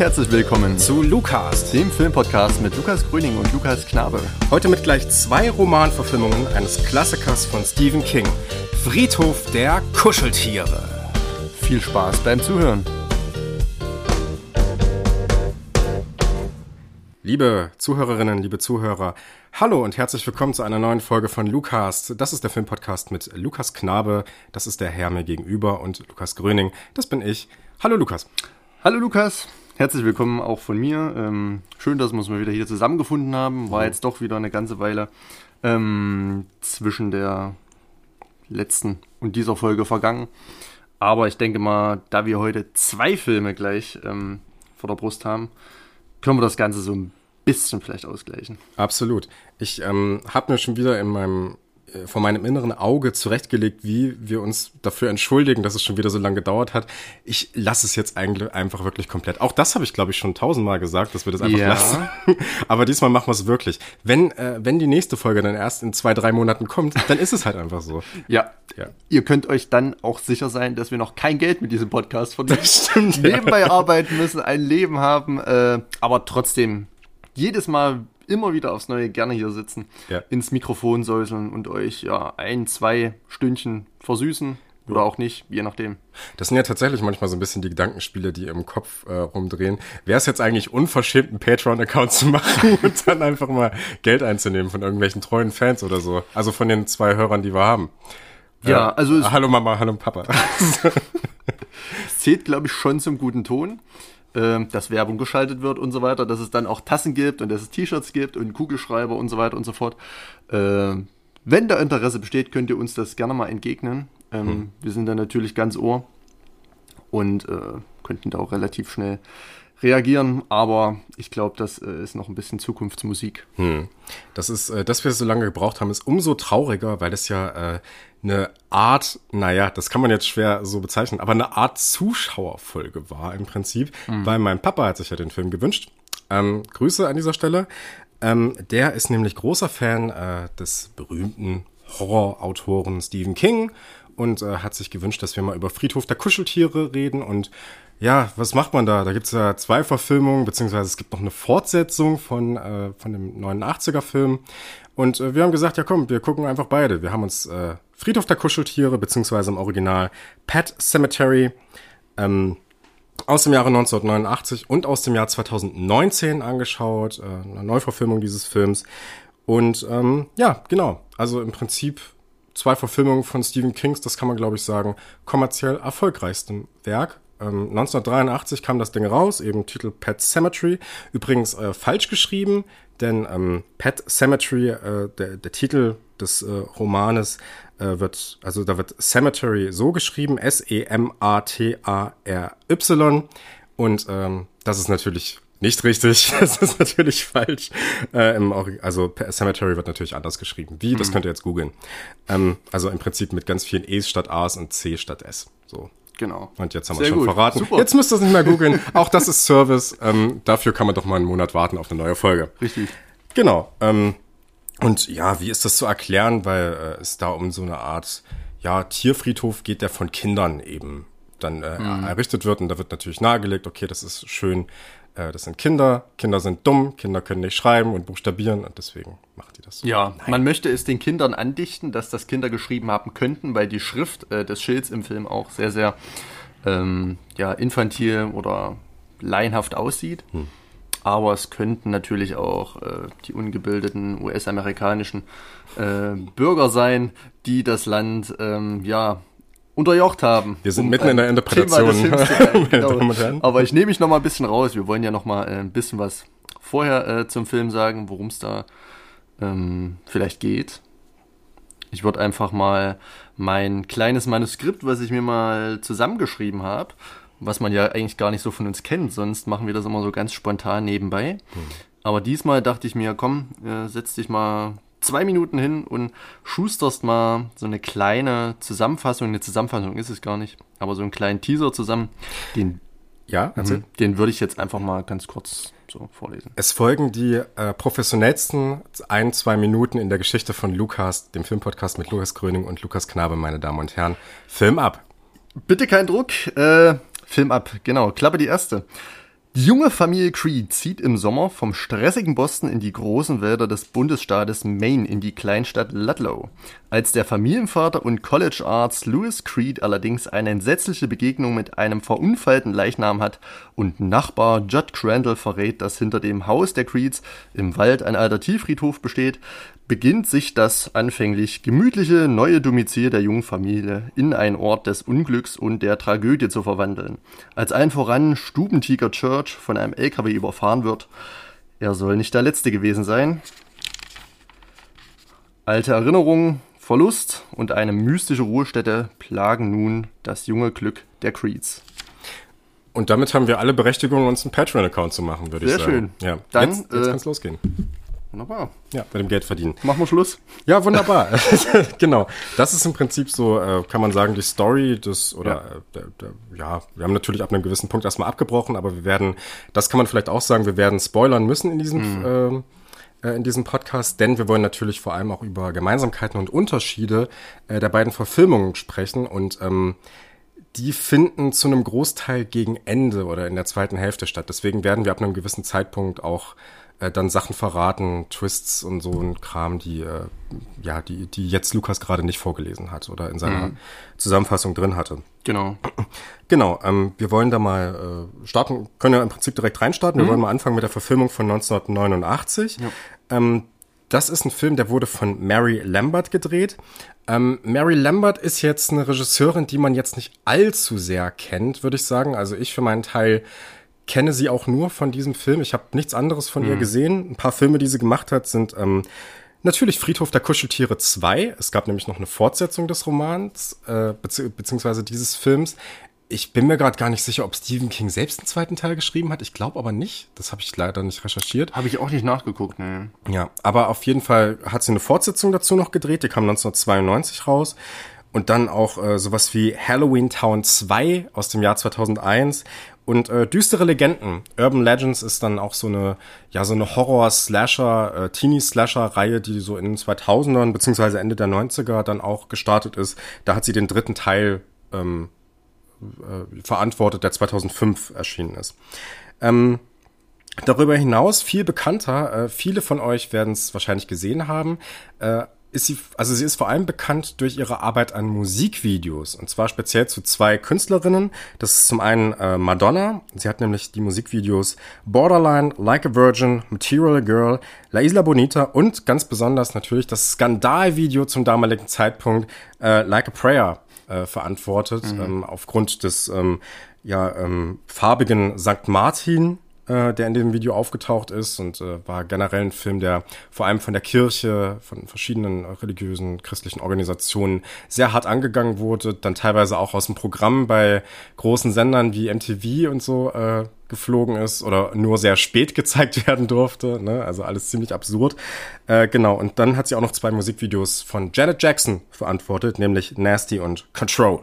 Herzlich willkommen zu Lukas, dem Filmpodcast mit Lukas Gröning und Lukas Knabe. Heute mit gleich zwei Romanverfilmungen eines Klassikers von Stephen King. Friedhof der Kuscheltiere. Viel Spaß beim Zuhören. Liebe Zuhörerinnen, liebe Zuhörer, hallo und herzlich willkommen zu einer neuen Folge von Lukas. Das ist der Filmpodcast mit Lukas Knabe, das ist der Herr mir gegenüber und Lukas Gröning, das bin ich. Hallo Lukas. Hallo Lukas, herzlich willkommen auch von mir. Ähm, schön, dass wir uns mal wieder hier zusammengefunden haben. War jetzt doch wieder eine ganze Weile ähm, zwischen der letzten und dieser Folge vergangen. Aber ich denke mal, da wir heute zwei Filme gleich ähm, vor der Brust haben, können wir das Ganze so ein bisschen vielleicht ausgleichen. Absolut. Ich ähm, habe mir schon wieder in meinem äh, vor meinem inneren Auge zurechtgelegt, wie wir uns dafür entschuldigen, dass es schon wieder so lange gedauert hat. Ich lasse es jetzt eigentlich einfach wirklich komplett. Auch das habe ich, glaube ich, schon tausendmal gesagt, dass wir das einfach ja. lassen. Aber diesmal machen wir es wirklich. Wenn, äh, wenn die nächste Folge dann erst in zwei, drei Monaten kommt, dann ist es halt einfach so. Ja. ja. Ihr könnt euch dann auch sicher sein, dass wir noch kein Geld mit diesem Podcast verdienen. Stimmt, Nebenbei ja. arbeiten müssen, ein Leben haben, äh, aber trotzdem jedes Mal immer wieder aufs Neue gerne hier sitzen, ja. ins Mikrofon säuseln und euch ja ein, zwei Stündchen versüßen. Oder auch nicht, je nachdem. Das sind ja tatsächlich manchmal so ein bisschen die Gedankenspiele, die im Kopf äh, rumdrehen. Wäre es jetzt eigentlich unverschämt, einen Patreon-Account zu machen und dann einfach mal Geld einzunehmen von irgendwelchen treuen Fans oder so? Also von den zwei Hörern, die wir haben. Ja, äh, also. Hallo Mama, hallo Papa. es zählt, glaube ich, schon zum guten Ton. Ähm, dass Werbung geschaltet wird und so weiter, dass es dann auch Tassen gibt und dass es T-Shirts gibt und Kugelschreiber und so weiter und so fort. Ähm, wenn da Interesse besteht, könnt ihr uns das gerne mal entgegnen. Ähm, hm. Wir sind da natürlich ganz ohr und äh, könnten da auch relativ schnell reagieren, aber ich glaube, das äh, ist noch ein bisschen Zukunftsmusik. Hm. Das ist, äh, dass wir so lange gebraucht haben, ist umso trauriger, weil das ja äh, eine Art, naja, das kann man jetzt schwer so bezeichnen, aber eine Art Zuschauerfolge war im Prinzip, mhm. weil mein Papa hat sich ja den Film gewünscht. Ähm, Grüße an dieser Stelle. Ähm, der ist nämlich großer Fan äh, des berühmten Horrorautoren Stephen King und äh, hat sich gewünscht, dass wir mal über Friedhof der Kuscheltiere reden und ja, was macht man da? Da gibt's ja zwei Verfilmungen, beziehungsweise es gibt noch eine Fortsetzung von, äh, von dem 89er-Film. Und äh, wir haben gesagt, ja komm, wir gucken einfach beide. Wir haben uns äh, Friedhof der Kuscheltiere, beziehungsweise im Original Pet Cemetery ähm, aus dem Jahre 1989 und aus dem Jahr 2019 angeschaut. Äh, eine Neuverfilmung dieses Films. Und ähm, ja, genau. Also im Prinzip zwei Verfilmungen von Stephen Kings, das kann man glaube ich sagen, kommerziell erfolgreichstem Werk 1983 ähm, kam das Ding raus, eben Titel Pet Cemetery. Übrigens äh, falsch geschrieben, denn ähm, Pet Cemetery, äh, der, der Titel des äh, Romanes, äh, wird, also da wird Cemetery so geschrieben, S-E-M-A-T-A-R-Y. Und ähm, das ist natürlich nicht richtig, das ist natürlich falsch. Äh, im also Cemetery wird natürlich anders geschrieben. Wie? Das mhm. könnt ihr jetzt googeln. Ähm, also im Prinzip mit ganz vielen E's statt A's und C statt S. So. Genau. Und jetzt haben wir schon gut. verraten. Super. Jetzt müsst ihr es nicht mehr googeln. Auch das ist Service. Ähm, dafür kann man doch mal einen Monat warten auf eine neue Folge. Richtig. Genau. Ähm, und ja, wie ist das zu erklären? Weil äh, es da um so eine Art ja, Tierfriedhof geht, der von Kindern eben dann äh, mhm. errichtet wird. Und da wird natürlich nahegelegt, okay, das ist schön das sind Kinder, Kinder sind dumm, Kinder können nicht schreiben und buchstabieren und deswegen macht die das so. Ja, Nein. man möchte es den Kindern andichten, dass das Kinder geschrieben haben könnten, weil die Schrift äh, des Schilds im Film auch sehr, sehr ähm, ja, infantil oder laienhaft aussieht. Hm. Aber es könnten natürlich auch äh, die ungebildeten US-amerikanischen äh, Bürger sein, die das Land ähm, ja unterjocht haben. Wir sind um mitten in der Interpretation. genau. Aber ich nehme mich noch mal ein bisschen raus. Wir wollen ja noch mal äh, ein bisschen was vorher äh, zum Film sagen, worum es da ähm, vielleicht geht. Ich würde einfach mal mein kleines Manuskript, was ich mir mal zusammengeschrieben habe, was man ja eigentlich gar nicht so von uns kennt, sonst machen wir das immer so ganz spontan nebenbei. Hm. Aber diesmal dachte ich mir, komm, äh, setz dich mal zwei Minuten hin und schusterst mal so eine kleine Zusammenfassung, eine Zusammenfassung ist es gar nicht, aber so einen kleinen Teaser zusammen, den, ja, mhm, den würde ich jetzt einfach mal ganz kurz so vorlesen. Es folgen die äh, professionellsten ein, zwei Minuten in der Geschichte von Lukas, dem Filmpodcast mit Lukas Gröning und Lukas Knabe, meine Damen und Herren. Film ab. Bitte kein Druck, äh, Film ab, genau, Klappe die erste. Die junge Familie Creed zieht im Sommer vom stressigen Boston in die großen Wälder des Bundesstaates Maine in die Kleinstadt Ludlow. Als der Familienvater und College Arzt Louis Creed allerdings eine entsetzliche Begegnung mit einem verunfallten Leichnam hat und Nachbar Judd Crandall verrät, dass hinter dem Haus der Creeds im Wald ein alter Tieffriedhof besteht, beginnt sich das anfänglich gemütliche neue Domizil der jungen Familie in einen Ort des Unglücks und der Tragödie zu verwandeln. Als allen voran Stubentiger Church von einem LKW überfahren wird, er soll nicht der letzte gewesen sein. Alte Erinnerungen, Verlust und eine mystische Ruhestätte plagen nun das junge Glück der Creeds. Und damit haben wir alle Berechtigungen, uns einen Patreon-Account zu machen, würde ich sagen. Sehr schön. Ja, Dann, jetzt, jetzt äh, kann es losgehen. Wunderbar. Ja, mit dem Geld verdienen. Machen wir Schluss. Ja, wunderbar. genau. Das ist im Prinzip so, äh, kann man sagen, die Story des, oder, ja. Äh, der, der, ja, wir haben natürlich ab einem gewissen Punkt erstmal abgebrochen, aber wir werden, das kann man vielleicht auch sagen, wir werden spoilern müssen in diesem, mhm. äh, in diesem Podcast, denn wir wollen natürlich vor allem auch über Gemeinsamkeiten und Unterschiede äh, der beiden Verfilmungen sprechen und ähm, die finden zu einem Großteil gegen Ende oder in der zweiten Hälfte statt. Deswegen werden wir ab einem gewissen Zeitpunkt auch äh, dann Sachen verraten, Twists und so ein Kram, die äh, ja, die die jetzt Lukas gerade nicht vorgelesen hat oder in seiner mhm. Zusammenfassung drin hatte. Genau. Genau. Ähm, wir wollen da mal äh, starten, können ja im Prinzip direkt reinstarten. Wir mhm. wollen mal anfangen mit der Verfilmung von 1989. Ja. Ähm, das ist ein Film, der wurde von Mary Lambert gedreht. Ähm, Mary Lambert ist jetzt eine Regisseurin, die man jetzt nicht allzu sehr kennt, würde ich sagen. Also ich für meinen Teil kenne sie auch nur von diesem Film. Ich habe nichts anderes von mhm. ihr gesehen. Ein paar Filme, die sie gemacht hat, sind ähm, natürlich Friedhof der Kuscheltiere 2. Es gab nämlich noch eine Fortsetzung des Romans, äh, bezieh beziehungsweise dieses Films. Ich bin mir gerade gar nicht sicher, ob Stephen King selbst einen zweiten Teil geschrieben hat. Ich glaube aber nicht. Das habe ich leider nicht recherchiert. Habe ich auch nicht nachgeguckt, ne. Ja, aber auf jeden Fall hat sie eine Fortsetzung dazu noch gedreht. Die kam 1992 raus. Und dann auch äh, sowas wie Halloween Town 2 aus dem Jahr 2001 und äh, düstere Legenden. Urban Legends ist dann auch so eine, ja, so eine Horror-Slasher, äh, Teenie-Slasher-Reihe, die so in den 2000ern beziehungsweise Ende der 90er dann auch gestartet ist. Da hat sie den dritten Teil ähm, äh, verantwortet, der 2005 erschienen ist. Ähm, darüber hinaus viel bekannter, äh, viele von euch werden es wahrscheinlich gesehen haben, äh, ist sie, also sie ist vor allem bekannt durch ihre Arbeit an Musikvideos und zwar speziell zu zwei Künstlerinnen. Das ist zum einen äh, Madonna. Sie hat nämlich die Musikvideos Borderline, Like a Virgin, Material Girl, La Isla Bonita und ganz besonders natürlich das Skandalvideo zum damaligen Zeitpunkt äh, Like a Prayer äh, verantwortet mhm. ähm, aufgrund des ähm, ja ähm, farbigen St. Martin äh, der in dem Video aufgetaucht ist und äh, war generell ein Film, der vor allem von der Kirche, von verschiedenen religiösen christlichen Organisationen sehr hart angegangen wurde, dann teilweise auch aus dem Programm bei großen Sendern wie MTV und so äh, geflogen ist oder nur sehr spät gezeigt werden durfte. Ne? Also alles ziemlich absurd. Äh, genau, und dann hat sie auch noch zwei Musikvideos von Janet Jackson verantwortet, nämlich Nasty und Control.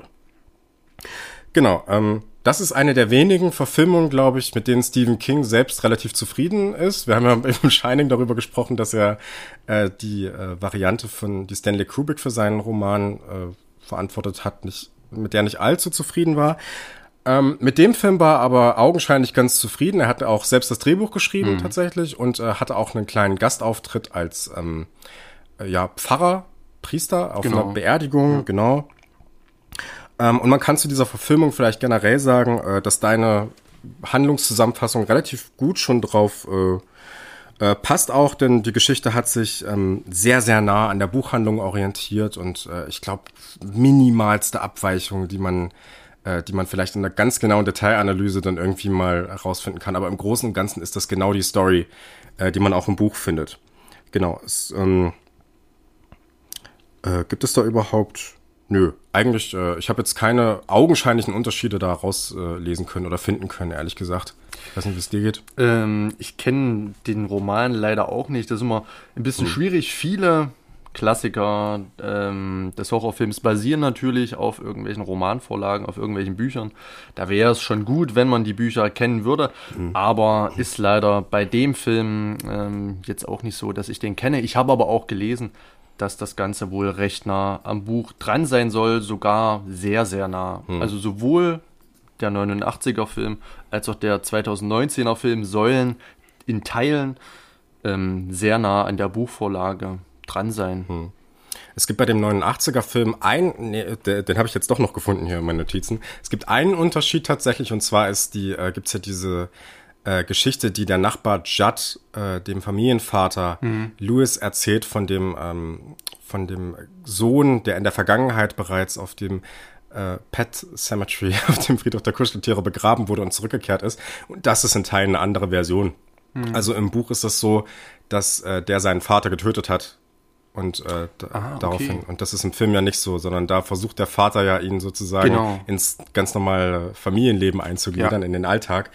Genau, ähm, das ist eine der wenigen Verfilmungen, glaube ich, mit denen Stephen King selbst relativ zufrieden ist. Wir haben ja im Shining darüber gesprochen, dass er äh, die äh, Variante von die Stanley Kubrick für seinen Roman äh, verantwortet hat, nicht, mit der nicht allzu zufrieden war. Ähm, mit dem Film war aber augenscheinlich ganz zufrieden. Er hat auch selbst das Drehbuch geschrieben mhm. tatsächlich und äh, hatte auch einen kleinen Gastauftritt als ähm, äh, ja Pfarrer, Priester auf genau. einer Beerdigung, ja. genau. Ähm, und man kann zu dieser Verfilmung vielleicht generell sagen, äh, dass deine Handlungszusammenfassung relativ gut schon drauf äh, äh, passt auch, denn die Geschichte hat sich ähm, sehr, sehr nah an der Buchhandlung orientiert und äh, ich glaube, minimalste Abweichung, die man äh, die man vielleicht in einer ganz genauen Detailanalyse dann irgendwie mal herausfinden kann. Aber im Großen und Ganzen ist das genau die Story, äh, die man auch im Buch findet. Genau. Es, ähm, äh, gibt es da überhaupt Nö, eigentlich, äh, ich habe jetzt keine augenscheinlichen Unterschiede da rauslesen äh, können oder finden können, ehrlich gesagt. Ich weiß nicht, wie es dir geht. Ähm, ich kenne den Roman leider auch nicht. Das ist immer ein bisschen hm. schwierig. Viele Klassiker ähm, des Horrorfilms basieren natürlich auf irgendwelchen Romanvorlagen, auf irgendwelchen Büchern. Da wäre es schon gut, wenn man die Bücher kennen würde. Mhm. Aber ist leider bei dem Film ähm, jetzt auch nicht so, dass ich den kenne. Ich habe aber auch gelesen, dass das Ganze wohl recht nah am Buch dran sein soll, sogar sehr, sehr nah. Hm. Also sowohl der 89er Film, als auch der 2019er Film sollen in Teilen ähm, sehr nah an der Buchvorlage dran sein. Hm. Es gibt bei dem 89er Film ein, nee, den, den habe ich jetzt doch noch gefunden hier in meinen Notizen. Es gibt einen Unterschied tatsächlich und zwar ist die, äh, gibt's ja diese äh, Geschichte, die der Nachbar Judd, äh, dem Familienvater mhm. Louis erzählt von dem, ähm, von dem Sohn, der in der Vergangenheit bereits auf dem äh, Pet Cemetery, auf dem Friedhof der Kuscheltiere begraben wurde und zurückgekehrt ist. Und das ist in Teilen eine andere Version. Mhm. Also im Buch ist es so, dass äh, der seinen Vater getötet hat und äh, ah, daraufhin. Okay. Und das ist im Film ja nicht so, sondern da versucht der Vater ja ihn sozusagen genau. ins ganz normale Familienleben einzugliedern, ja. in den Alltag.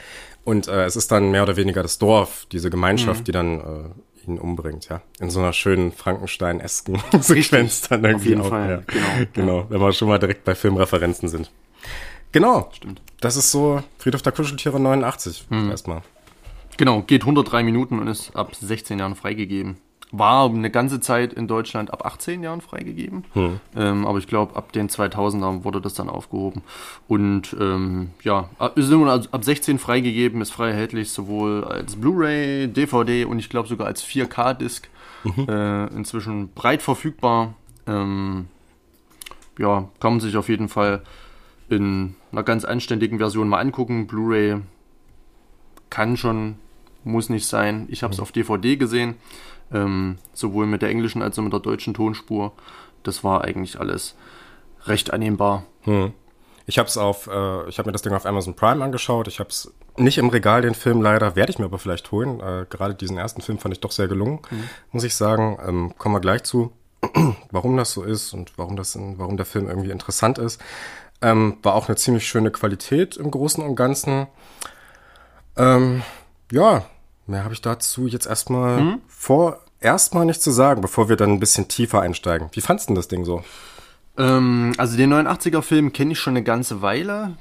Und äh, es ist dann mehr oder weniger das Dorf, diese Gemeinschaft, mhm. die dann äh, ihn umbringt, ja. In so einer schönen Frankenstein-esken Sequenz dann irgendwie Auf jeden auch. Fall. Ja. Genau, genau. Ja. wenn wir schon mal direkt bei Filmreferenzen sind. Genau. Stimmt. Das ist so Friedhof der Kuscheltiere 89 mhm. erstmal. Genau, geht 103 Minuten und ist ab 16 Jahren freigegeben war eine ganze Zeit in Deutschland ab 18 Jahren freigegeben. Hm. Ähm, aber ich glaube, ab den 2000ern wurde das dann aufgehoben. Und ähm, ja, ist nun ab 16 freigegeben, ist frei erhältlich, sowohl als Blu-ray, DVD und ich glaube sogar als 4K-Disc. Mhm. Äh, inzwischen breit verfügbar. Ähm, ja, kann man sich auf jeden Fall in einer ganz anständigen Version mal angucken. Blu-ray kann schon, muss nicht sein. Ich habe es mhm. auf DVD gesehen ähm, sowohl mit der englischen als auch mit der deutschen Tonspur. Das war eigentlich alles recht annehmbar. Hm. Ich habe es auf, äh, ich habe mir das Ding auf Amazon Prime angeschaut. Ich habe es nicht im Regal, den Film leider, werde ich mir aber vielleicht holen. Äh, gerade diesen ersten Film fand ich doch sehr gelungen, mhm. muss ich sagen. Ähm, kommen wir gleich zu, warum das so ist und warum das, warum der Film irgendwie interessant ist. Ähm, war auch eine ziemlich schöne Qualität im Großen und Ganzen. Ähm, ja, Mehr habe ich dazu jetzt erstmal mhm. vor erstmal nicht zu sagen, bevor wir dann ein bisschen tiefer einsteigen. Wie fandest du das Ding so? Ähm, also den 89er Film kenne ich schon eine ganze Weile.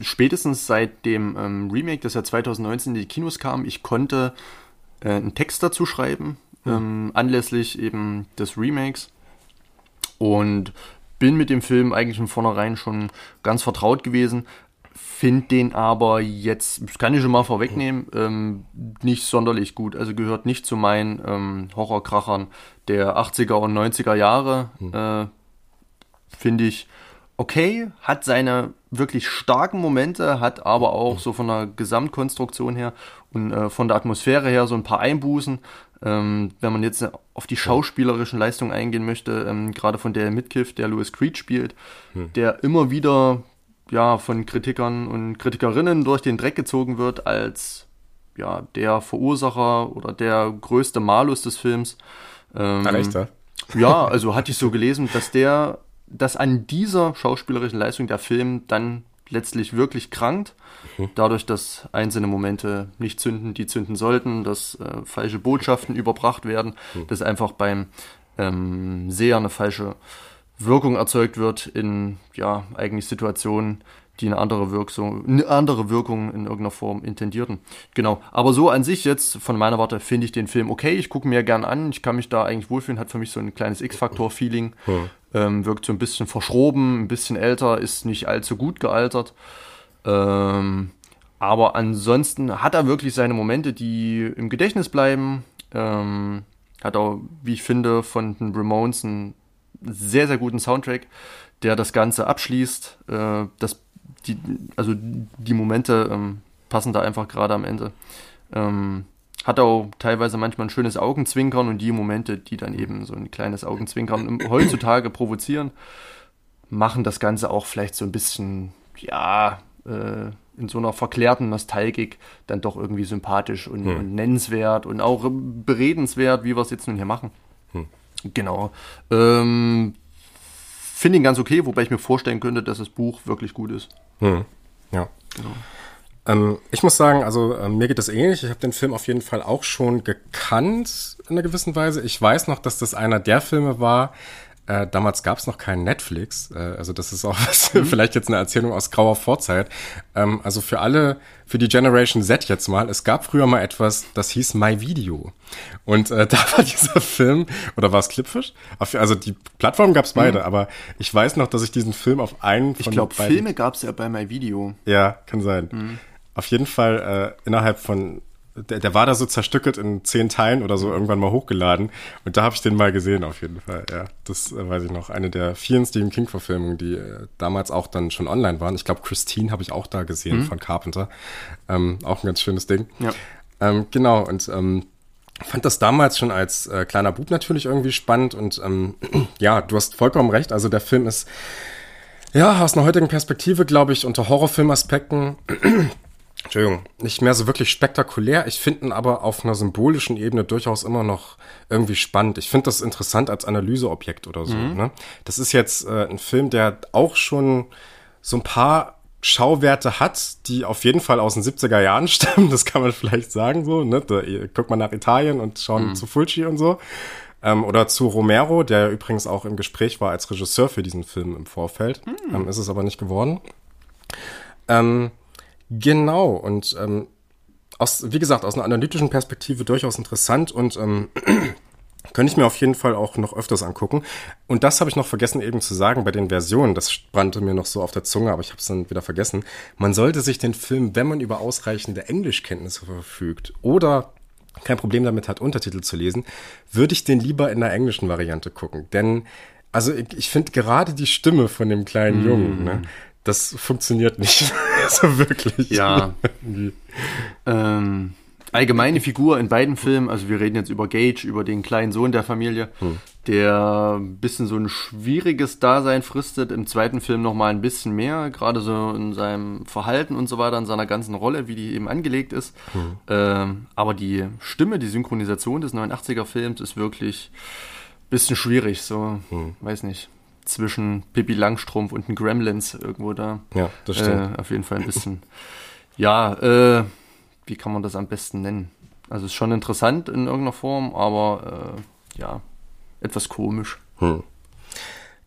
Spätestens seit dem ähm, Remake, das ja 2019 in die Kinos kam, ich konnte äh, einen Text dazu schreiben, mhm. ähm, anlässlich eben des Remakes. Und bin mit dem Film eigentlich von vornherein schon ganz vertraut gewesen finde den aber jetzt, das kann ich schon mal vorwegnehmen, ähm, nicht sonderlich gut. Also gehört nicht zu meinen ähm, Horrorkrachern der 80er und 90er Jahre. Hm. Äh, finde ich okay, hat seine wirklich starken Momente, hat aber auch so von der Gesamtkonstruktion her und äh, von der Atmosphäre her so ein paar Einbußen. Ähm, wenn man jetzt auf die schauspielerischen Leistungen eingehen möchte, ähm, gerade von der Midkiff, der Louis Creed spielt, hm. der immer wieder ja, von Kritikern und Kritikerinnen durch den Dreck gezogen wird als ja, der Verursacher oder der größte Malus des Films. Ähm, echt, ja? ja, also hatte ich so gelesen, dass der, dass an dieser schauspielerischen Leistung der Film dann letztlich wirklich krankt. Mhm. Dadurch, dass einzelne Momente nicht zünden, die zünden sollten, dass äh, falsche Botschaften überbracht werden, mhm. dass einfach beim ähm, Seher eine falsche Wirkung erzeugt wird in ja eigentlich Situationen, die eine andere Wirkung, eine andere Wirkung in irgendeiner Form intendierten. Genau. Aber so an sich jetzt von meiner Warte finde ich den Film okay. Ich gucke mir gern an. Ich kann mich da eigentlich wohlfühlen. Hat für mich so ein kleines X-Faktor-Feeling. Hm. Ähm, wirkt so ein bisschen verschroben, ein bisschen älter, ist nicht allzu gut gealtert. Ähm, aber ansonsten hat er wirklich seine Momente, die im Gedächtnis bleiben. Ähm, hat auch, wie ich finde, von den Ramones einen sehr, sehr guten Soundtrack, der das Ganze abschließt. Äh, das, die, also die Momente ähm, passen da einfach gerade am Ende. Ähm, hat auch teilweise manchmal ein schönes Augenzwinkern und die Momente, die dann eben so ein kleines Augenzwinkern heutzutage provozieren, machen das Ganze auch vielleicht so ein bisschen, ja, äh, in so einer verklärten Nostalgik dann doch irgendwie sympathisch und, hm. und nennenswert und auch beredenswert, wie wir es jetzt nun hier machen. Hm. Genau. Ähm, Finde ihn ganz okay, wobei ich mir vorstellen könnte, dass das Buch wirklich gut ist. Hm. Ja. Genau. Ähm, ich muss sagen, also äh, mir geht das ähnlich. Ich habe den Film auf jeden Fall auch schon gekannt in einer gewissen Weise. Ich weiß noch, dass das einer der Filme war, Äh, damals gab es noch keinen Netflix. Äh, also das ist auch was, mhm. vielleicht jetzt eine Erzählung aus grauer Vorzeit. Ähm, also für alle, für die Generation Z jetzt mal, es gab früher mal etwas, das hieß My Video. Und äh, da war dieser Film, oder war es Clipfish? Also die Plattform gab es beide, mhm. aber ich weiß noch, dass ich diesen Film auf einen von Ich glaube, Filme gab es ja bei My Video. Ja, kann sein. Mhm. Auf jeden Fall äh, innerhalb von der, der war da so zerstückelt in zehn Teilen oder so irgendwann mal hochgeladen. Und da habe ich den mal gesehen, auf jeden Fall. Ja, das äh, weiß ich noch. Eine der vielen Stephen King-Verfilmungen, die äh, damals auch dann schon online waren. Ich glaube, Christine habe ich auch da gesehen mhm. von Carpenter. Ähm, auch ein ganz schönes Ding. Ja. Ähm, genau, und ähm, fand das damals schon als äh, kleiner Bub natürlich irgendwie spannend. Und ähm, ja, du hast vollkommen recht. Also der Film ist, ja, aus einer heutigen Perspektive, glaube ich, unter Horrorfilmaspekten Entschuldigung, nicht mehr so wirklich spektakulär. Ich finde ihn aber auf einer symbolischen Ebene durchaus immer noch irgendwie spannend. Ich finde das interessant als Analyseobjekt oder so. Mhm. Ne? Das ist jetzt äh, ein Film, der auch schon so ein paar Schauwerte hat, die auf jeden Fall aus den 70er Jahren stammen, das kann man vielleicht sagen so. Ne? Da, guckt man nach Italien und schauen mhm. zu Fulci und so. Ähm, oder zu Romero, der übrigens auch im Gespräch war als Regisseur für diesen Film im Vorfeld. Mhm. Ähm, ist es aber nicht geworden. Ähm, Genau, und ähm, aus, wie gesagt, aus einer analytischen Perspektive durchaus interessant und ähm, könnte ich mir auf jeden Fall auch noch öfters angucken. Und das habe ich noch vergessen eben zu sagen bei den Versionen. Das brannte mir noch so auf der Zunge, aber ich habe es dann wieder vergessen. Man sollte sich den Film, wenn man über ausreichende Englischkenntnisse verfügt oder kein Problem damit hat, Untertitel zu lesen, würde ich den lieber in der englischen Variante gucken. Denn, also ich, ich finde gerade die Stimme von dem kleinen mm. Jungen, ne, das funktioniert nicht so wirklich. Ja. ähm, allgemeine Figur in beiden Filmen, also wir reden jetzt über Gage, über den kleinen Sohn der Familie, hm. der ein bisschen so ein schwieriges Dasein fristet. Im zweiten Film nochmal ein bisschen mehr, gerade so in seinem Verhalten und so weiter, in seiner ganzen Rolle, wie die eben angelegt ist. Hm. Ähm, aber die Stimme, die Synchronisation des 89er-Films ist wirklich ein bisschen schwierig, so, hm. weiß nicht zwischen Pippi Langstrumpf und den Gremlins irgendwo da. Ja, das stimmt. Äh, auf jeden Fall ein bisschen. ja, äh, wie kann man das am besten nennen? Also ist schon interessant in irgendeiner Form, aber äh, ja, etwas komisch. Hm.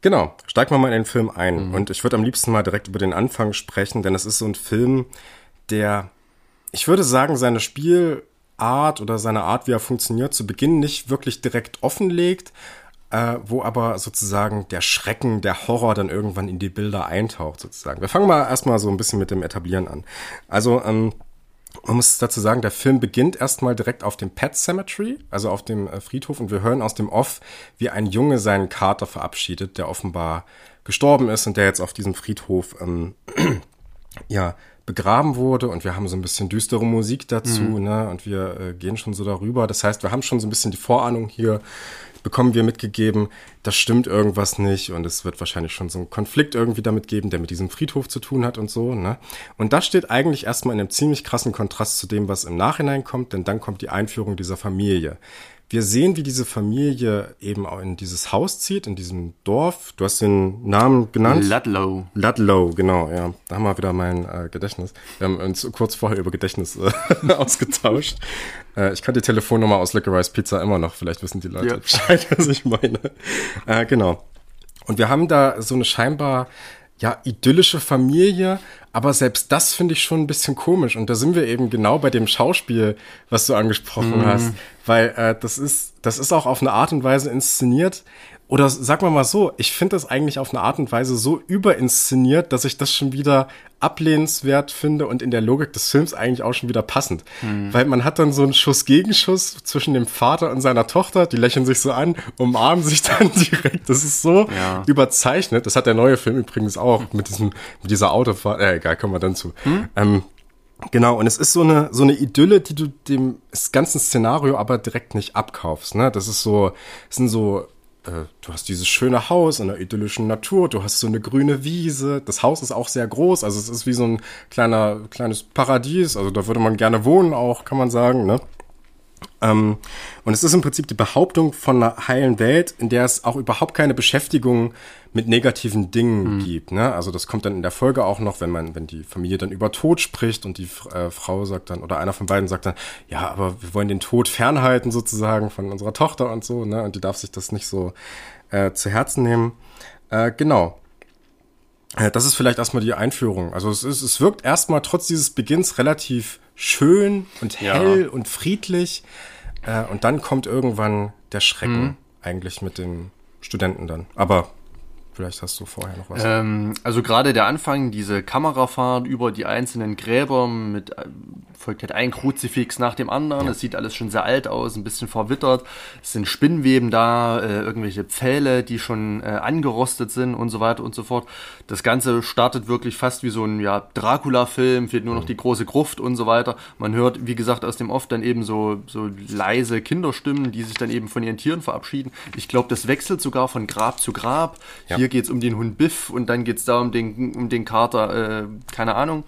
Genau, steigen wir mal in den Film ein. Mhm. Und ich würde am liebsten mal direkt über den Anfang sprechen, denn es ist so ein Film, der, ich würde sagen, seine Spielart oder seine Art, wie er funktioniert, zu Beginn nicht wirklich direkt offenlegt, äh, wo aber sozusagen der Schrecken, der Horror dann irgendwann in die Bilder eintaucht, sozusagen. Wir fangen mal erstmal so ein bisschen mit dem Etablieren an. Also, ähm, man muss dazu sagen, der Film beginnt erstmal direkt auf dem Pet Cemetery, also auf dem äh, Friedhof, und wir hören aus dem Off, wie ein Junge seinen Kater verabschiedet, der offenbar gestorben ist und der jetzt auf diesem Friedhof ähm, ja begraben wurde und wir haben so ein bisschen düstere Musik dazu, mhm. ne? Und wir äh, gehen schon so darüber. Das heißt, wir haben schon so ein bisschen die Vorahnung hier, bekommen wir mitgegeben, da stimmt irgendwas nicht und es wird wahrscheinlich schon so einen Konflikt irgendwie damit geben, der mit diesem Friedhof zu tun hat und so. Ne? Und das steht eigentlich erstmal in einem ziemlich krassen Kontrast zu dem, was im Nachhinein kommt, denn dann kommt die Einführung dieser Familie. Wir sehen, wie diese Familie eben auch in dieses Haus zieht, in diesem Dorf. Du hast den Namen genannt. Ludlow. Ludlow, genau, ja. Da haben wir wieder mein äh, Gedächtnis. Wir haben uns kurz vorher über Gedächtnis äh, ausgetauscht. Äh, ich kann die Telefonnummer aus Licorice Pizza immer noch. Vielleicht wissen die Leute ja. Bescheid, was ich meine. Äh, genau. Und wir haben da so eine scheinbar ja, idyllische Familie, aber selbst das finde ich schon ein bisschen komisch. Und da sind wir eben genau bei dem Schauspiel, was du angesprochen mhm. hast. Weil äh, das ist, das ist auch auf eine Art und Weise inszeniert, oder sag mal mal so, ich finde das eigentlich auf eine Art und Weise so überinszeniert, dass ich das schon wieder ablehnenswert finde und in der Logik des Films eigentlich auch schon wieder passend. Mhm. Weil man hat dann so einen Schuss-Gegenschuss zwischen dem Vater und seiner Tochter, die lächeln sich so an, umarmen sich dann direkt. Das ist so ja. überzeichnet. Das hat der neue Film übrigens auch mit diesem, mit dieser Autofahrt. Äh, egal, kommen wir dann zu. Mhm. Ähm, Genau, und es ist so eine, so eine Idylle, die du dem ganzen Szenario aber direkt nicht abkaufst. Ne? Das ist so, es sind so äh, du hast dieses schöne Haus in der idyllischen Natur, du hast so eine grüne Wiese, das Haus ist auch sehr groß, also es ist wie so ein kleiner, kleines Paradies, also da würde man gerne wohnen auch, kann man sagen, ne? Ähm, und es ist im Prinzip die Behauptung von einer heilen Welt, in der es auch überhaupt keine Beschäftigung mit negativen Dingen mhm. gibt. Ne? Also das kommt dann in der Folge auch noch, wenn man, wenn die Familie dann über Tod spricht und die äh, Frau sagt dann, oder einer von beiden sagt dann, ja, aber wir wollen den Tod fernhalten sozusagen von unserer Tochter und so, ne? Und die darf sich das nicht so äh, zu Herzen nehmen. Äh, genau. Äh, das ist vielleicht erstmal die Einführung. Also es, ist, es wirkt erstmal trotz dieses Beginns relativ schön und hell ja. und friedlich. Äh, und dann kommt irgendwann der Schrecken mhm. eigentlich mit den Studenten dann. Aber Vielleicht hast du vorher noch was. Ähm, also gerade der Anfang, diese Kamerafahrt über die einzelnen Gräber mit äh, folgt halt ein Kruzifix nach dem anderen. Es sieht alles schon sehr alt aus, ein bisschen verwittert. Es sind Spinnweben da, äh, irgendwelche Pfähle, die schon äh, angerostet sind und so weiter und so fort. Das Ganze startet wirklich fast wie so ein ja, Dracula-Film, fehlt nur noch die große Gruft und so weiter. Man hört, wie gesagt, aus dem Off dann eben so, so leise Kinderstimmen, die sich dann eben von ihren Tieren verabschieden. Ich glaube, das wechselt sogar von Grab zu Grab. Ja. Hier geht's um den Hund Biff und dann geht's da um den, um den Kater, äh, keine Ahnung.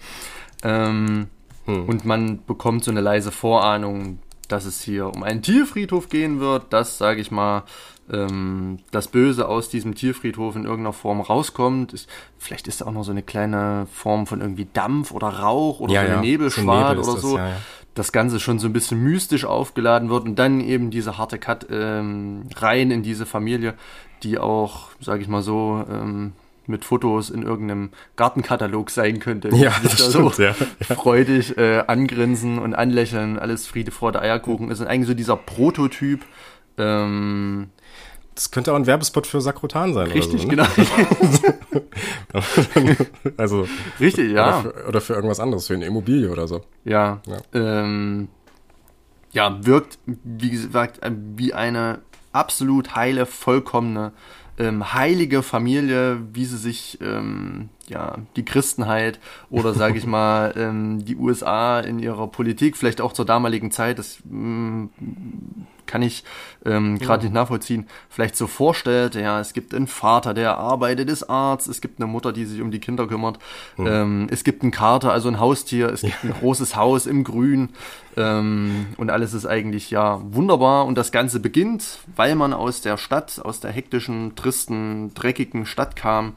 Ähm, hm. Und man bekommt so eine leise Vorahnung, dass es hier um einen Tierfriedhof gehen wird, dass, sage ich mal, ähm, das Böse aus diesem Tierfriedhof in irgendeiner Form rauskommt. Ist, vielleicht ist da auch noch so eine kleine Form von irgendwie Dampf oder Rauch oder ja, so eine ja. Nebelschwad so oder so. Das, ja, das Ganze schon so ein bisschen mystisch aufgeladen wird und dann eben diese harte Cut ähm, rein in diese Familie, die auch, sage ich mal so, ähm, mit Fotos in irgendeinem Gartenkatalog sein könnte. Ja, das da stimmt, so ja, ja. freudig äh, angrinsen und anlächeln, alles Friede, Freude, Eierkuchen. ist eigentlich so dieser Prototyp. Ähm, das könnte auch ein Werbespot für Sakrotan sein. Richtig, so, ne? genau. also richtig, ja. Oder für, oder für, irgendwas anderes, für eine Immobilie oder so. Ja. Ja, ähm, ja wirkt, wie gesagt, wie eine absolut heile, vollkommene ähm, heilige Familie, wie sie sich ähm, ja die Christenheit oder sage ich mal ähm, die USA in ihrer Politik, vielleicht auch zur damaligen Zeit, das mh, mm, kann ich ähm, gerade ja. nicht nachvollziehen, vielleicht so vorstellt, ja, es gibt einen Vater, der arbeitet, ist Arzt, es gibt eine Mutter, die sich um die Kinder kümmert, mhm. ähm, es gibt einen Kater, also ein Haustier, es gibt ja. ein großes Haus im Grün. Ähm, und alles ist eigentlich ja wunderbar. Und das Ganze beginnt, weil man aus der Stadt, aus der hektischen, tristen, dreckigen Stadt kam,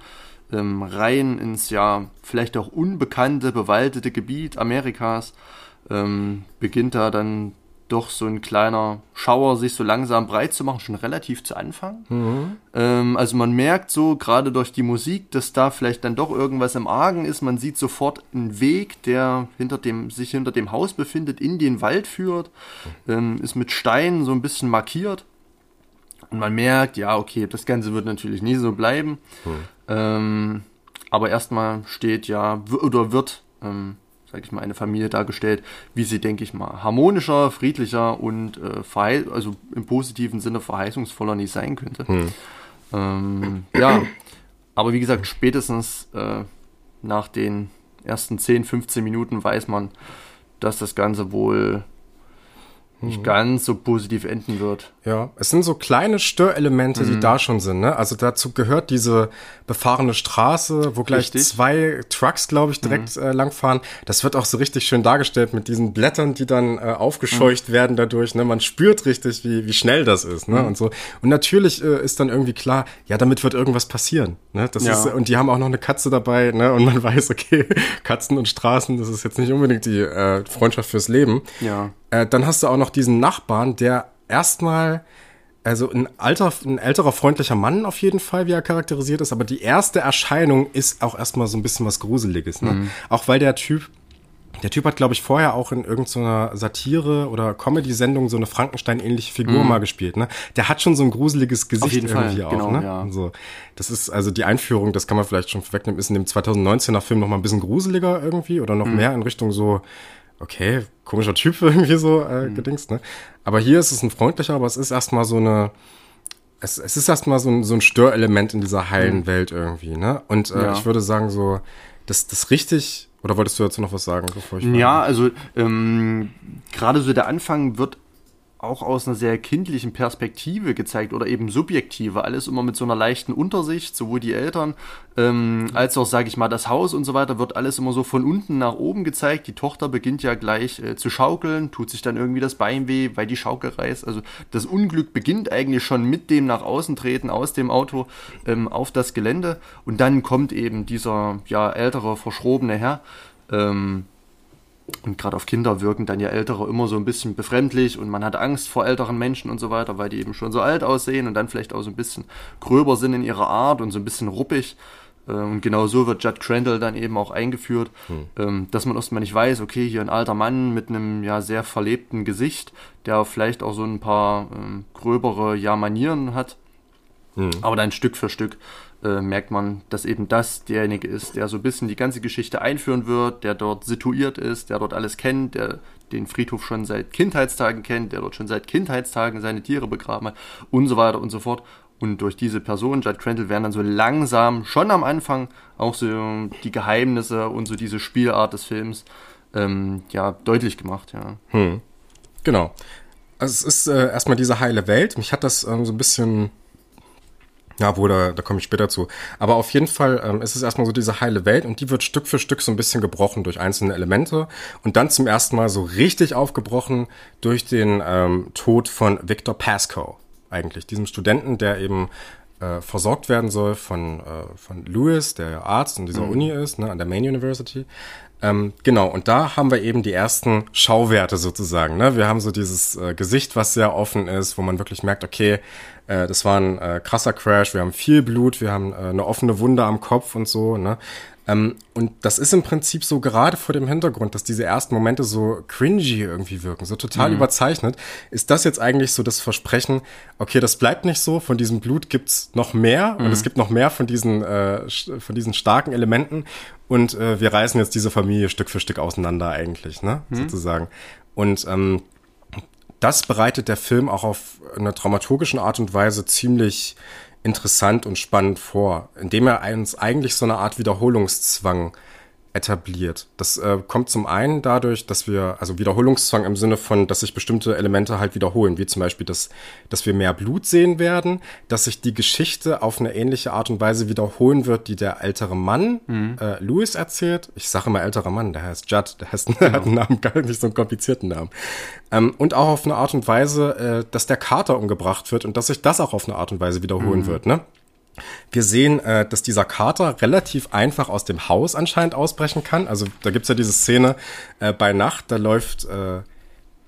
ähm, rein ins ja vielleicht auch unbekannte, bewaldete Gebiet Amerikas, ähm, beginnt da dann doch so ein kleiner Schauer sich so langsam breit zu machen, schon relativ zu Anfang. Mhm. Ähm, also man merkt so, gerade durch die Musik, dass da vielleicht dann doch irgendwas im Argen ist. Man sieht sofort einen Weg, der hinter dem, sich hinter dem Haus befindet, in den Wald führt, ähm, ist mit Steinen so ein bisschen markiert. Und man merkt, ja, okay, das Ganze wird natürlich nie so bleiben. Mhm. Ähm, aber erstmal steht ja, oder wird ähm, sage ich mal, eine Familie dargestellt, wie sie, denke ich mal, harmonischer, friedlicher und äh, also im positiven Sinne verheißungsvoller nicht sein könnte. Hm. Ähm, ja, aber wie gesagt, spätestens äh, nach den ersten 10, 15 Minuten weiß man, dass das Ganze wohl nicht mhm. ganz so positiv enden wird. Ja, es sind so kleine Störelemente, die mhm. da schon sind. Ne? Also dazu gehört diese befahrene Straße, wo gleich richtig. zwei Trucks, glaube ich, direkt mhm. äh, langfahren. Das wird auch so richtig schön dargestellt mit diesen Blättern, die dann äh, aufgescheucht mhm. werden dadurch. Ne? Man spürt richtig, wie, wie schnell das ist. Ne? Mhm. Und so. Und natürlich äh, ist dann irgendwie klar, ja, damit wird irgendwas passieren. Ne? Das ja. ist, und die haben auch noch eine Katze dabei, ne? Und man weiß, okay, Katzen und Straßen, das ist jetzt nicht unbedingt die äh, Freundschaft fürs Leben. Ja. Äh, dann hast du auch noch diesen Nachbarn, der erstmal, also ein alter, ein älterer freundlicher Mann auf jeden Fall, wie er charakterisiert ist, aber die erste Erscheinung ist auch erstmal so ein bisschen was Gruseliges, ne? Mhm. Auch weil der Typ, der Typ hat, glaube ich, vorher auch in irgendeiner Satire oder Comedy-Sendung so eine Frankenstein-ähnliche Figur mhm. mal gespielt, ne? Der hat schon so ein gruseliges Gesicht irgendwie Fall. auch, genau, ne? Ja. So. Das ist, also die Einführung, das kann man vielleicht schon vorwegnehmen, ist in dem 2019er Film noch mal ein bisschen gruseliger irgendwie oder noch mhm. mehr in Richtung so, okay, komischer Typ irgendwie so äh, mhm. gedingst, ne? Aber hier ist es ein freundlicher, aber es ist erstmal so eine, es, es ist erstmal so ein, so ein Störelement in dieser heilen mhm. Welt irgendwie, ne? Und äh, ja. ich würde sagen, so, das, das richtig, oder wolltest du dazu noch was sagen, bevor ich Ja, also ähm, gerade so der Anfang wird auch aus einer sehr kindlichen Perspektive gezeigt oder eben subjektive. Alles immer mit so einer leichten Untersicht, sowohl die Eltern ähm, als auch, sage ich mal, das Haus und so weiter, wird alles immer so von unten nach oben gezeigt. Die Tochter beginnt ja gleich äh, zu schaukeln, tut sich dann irgendwie das Bein weh, weil die Schaukel reißt. Also das Unglück beginnt eigentlich schon mit dem nach außen treten aus dem Auto ähm, auf das Gelände und dann kommt eben dieser ja ältere, verschrobene Herr. Ähm, und gerade auf Kinder wirken dann ja Ältere immer so ein bisschen befremdlich und man hat Angst vor älteren Menschen und so weiter, weil die eben schon so alt aussehen und dann vielleicht auch so ein bisschen gröber sind in ihrer Art und so ein bisschen ruppig. Äh, und genau so wird Judd Crandall dann eben auch eingeführt, hm. dass man erstmal nicht weiß, okay, hier ein alter Mann mit einem ja sehr verlebten Gesicht, der vielleicht auch so ein paar ähm, gröbere ja Manieren hat. Hm. Aber dann Stück für Stück äh, merkt man, dass eben das derjenige ist, der so ein bisschen die ganze Geschichte einführen wird, der dort situiert ist, der dort alles kennt, der den Friedhof schon seit Kindheitstagen kennt, der dort schon seit Kindheitstagen seine Tiere begraben hat und so weiter und so fort. Und durch diese Person, Judd Crandall, werden dann so langsam, schon am Anfang, auch so die Geheimnisse und so diese Spielart des Films ähm, ja deutlich gemacht, ja. Hm. Genau. Also es ist äh, erstmal diese heile Welt. Mich hat das ähm, so ein bisschen ja, wohl, da, da komme ich später zu. Aber auf jeden Fall ähm, ist es erstmal so diese heile Welt und die wird Stück für Stück so ein bisschen gebrochen durch einzelne Elemente und dann zum ersten Mal so richtig aufgebrochen durch den ähm, Tod von Victor Pascoe eigentlich, diesem Studenten, der eben äh, versorgt werden soll von, äh, von Lewis, der Arzt in dieser mhm. Uni ist, ne, an der Main University. Ähm, genau, und da haben wir eben die ersten Schauwerte sozusagen. Ne? Wir haben so dieses äh, Gesicht, was sehr offen ist, wo man wirklich merkt, okay, äh, das war ein äh, krasser Crash, wir haben viel Blut, wir haben äh, eine offene Wunde am Kopf und so. Ne? Ähm, und das ist im Prinzip so gerade vor dem Hintergrund, dass diese ersten Momente so cringy irgendwie wirken, so total mhm. überzeichnet. Ist das jetzt eigentlich so das Versprechen, okay, das bleibt nicht so, von diesem Blut gibt's noch mehr mhm. und es gibt noch mehr von diesen, äh, von diesen starken Elementen und äh, wir reißen jetzt diese Familie Stück für Stück auseinander eigentlich, ne, mhm. sozusagen. Und ähm, das bereitet der Film auch auf eine dramaturgischen Art und Weise ziemlich interessant und spannend vor, indem er uns eigentlich so eine Art Wiederholungszwang etabliert. Das äh, kommt zum einen dadurch, dass wir, also Wiederholungszwang im Sinne von, dass sich bestimmte Elemente halt wiederholen, wie zum Beispiel, dass, dass wir mehr Blut sehen werden, dass sich die Geschichte auf eine ähnliche Art und Weise wiederholen wird, die der ältere Mann, mhm. äh, Louis, erzählt. Ich sage immer älterer Mann, der heißt Judd, der heißt, genau. hat einen Namen, gar nicht so einen komplizierten Namen. Ähm, und auch auf eine Art und Weise, äh, dass der Kater umgebracht wird und dass sich das auch auf eine Art und Weise wiederholen mhm. wird, ne? Wir sehen, äh, dass dieser Kater relativ einfach aus dem Haus anscheinend ausbrechen kann. Also da gibt's ja diese Szene äh, bei Nacht, da läuft äh,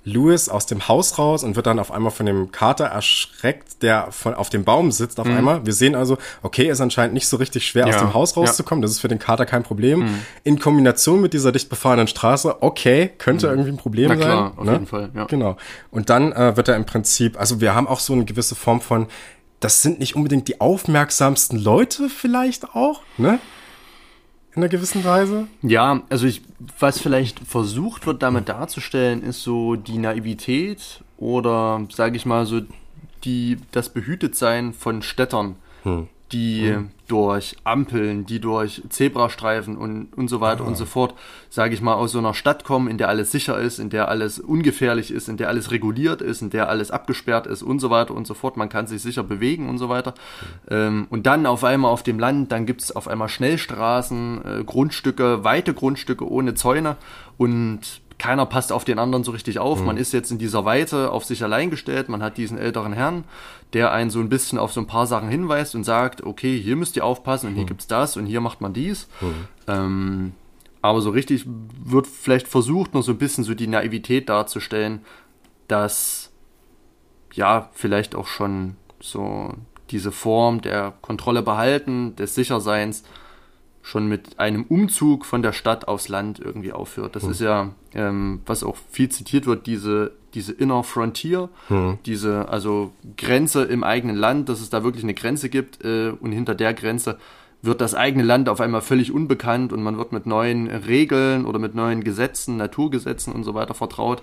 Louis aus dem Haus raus und wird dann auf einmal von dem Kater erschreckt, der von, auf dem Baum sitzt auf mhm. einmal. Wir sehen also, okay, ist anscheinend nicht so richtig schwer, ja. aus dem Haus rauszukommen. Ja. Das ist für den Kater kein Problem. Mhm. In Kombination mit dieser dicht befahrenen Straße, okay, könnte mhm. irgendwie ein Problem Na klar, sein. Auf ne? jeden Fall, ja. Genau. Und dann äh, wird er im Prinzip, also wir haben auch so eine gewisse Form von, das sind nicht unbedingt die aufmerksamsten Leute vielleicht auch, ne? In einer gewissen Weise. Ja, also ich, was vielleicht versucht wird damit darzustellen, ist so die Naivität oder, sage ich mal, so die, das Behütetsein von Städtern. Hm die mhm. durch Ampeln, die durch Zebrastreifen und, und so weiter ah. und so fort, sage ich mal, aus so einer Stadt kommen, in der alles sicher ist, in der alles ungefährlich ist, in der alles reguliert ist, in der alles abgesperrt ist und so weiter und so fort. Man kann sich sicher bewegen und so weiter. Mhm. Ähm, und dann auf einmal auf dem Land, dann gibt es auf einmal Schnellstraßen, äh, Grundstücke, weite Grundstücke ohne Zäune und keiner passt auf den anderen so richtig auf. Mhm. Man ist jetzt in dieser Weite auf sich allein gestellt. Man hat diesen älteren Herrn, der einen so ein bisschen auf so ein paar Sachen hinweist und sagt, okay, hier müsst ihr aufpassen und hier mhm. gibt's das und hier macht man dies. Mhm. Ähm, aber so richtig wird vielleicht versucht, noch so ein bisschen so die Naivität darzustellen, dass ja, vielleicht auch schon so diese Form der Kontrolle behalten, des Sicherseins, schon mit einem Umzug von der Stadt aufs Land irgendwie aufhört. Das mhm. ist ja, ähm, was auch viel zitiert wird, diese, diese Inner Frontier, mhm. diese also Grenze im eigenen Land, dass es da wirklich eine Grenze gibt äh, und hinter der Grenze wird das eigene Land auf einmal völlig unbekannt und man wird mit neuen Regeln oder mit neuen Gesetzen, Naturgesetzen und so weiter vertraut,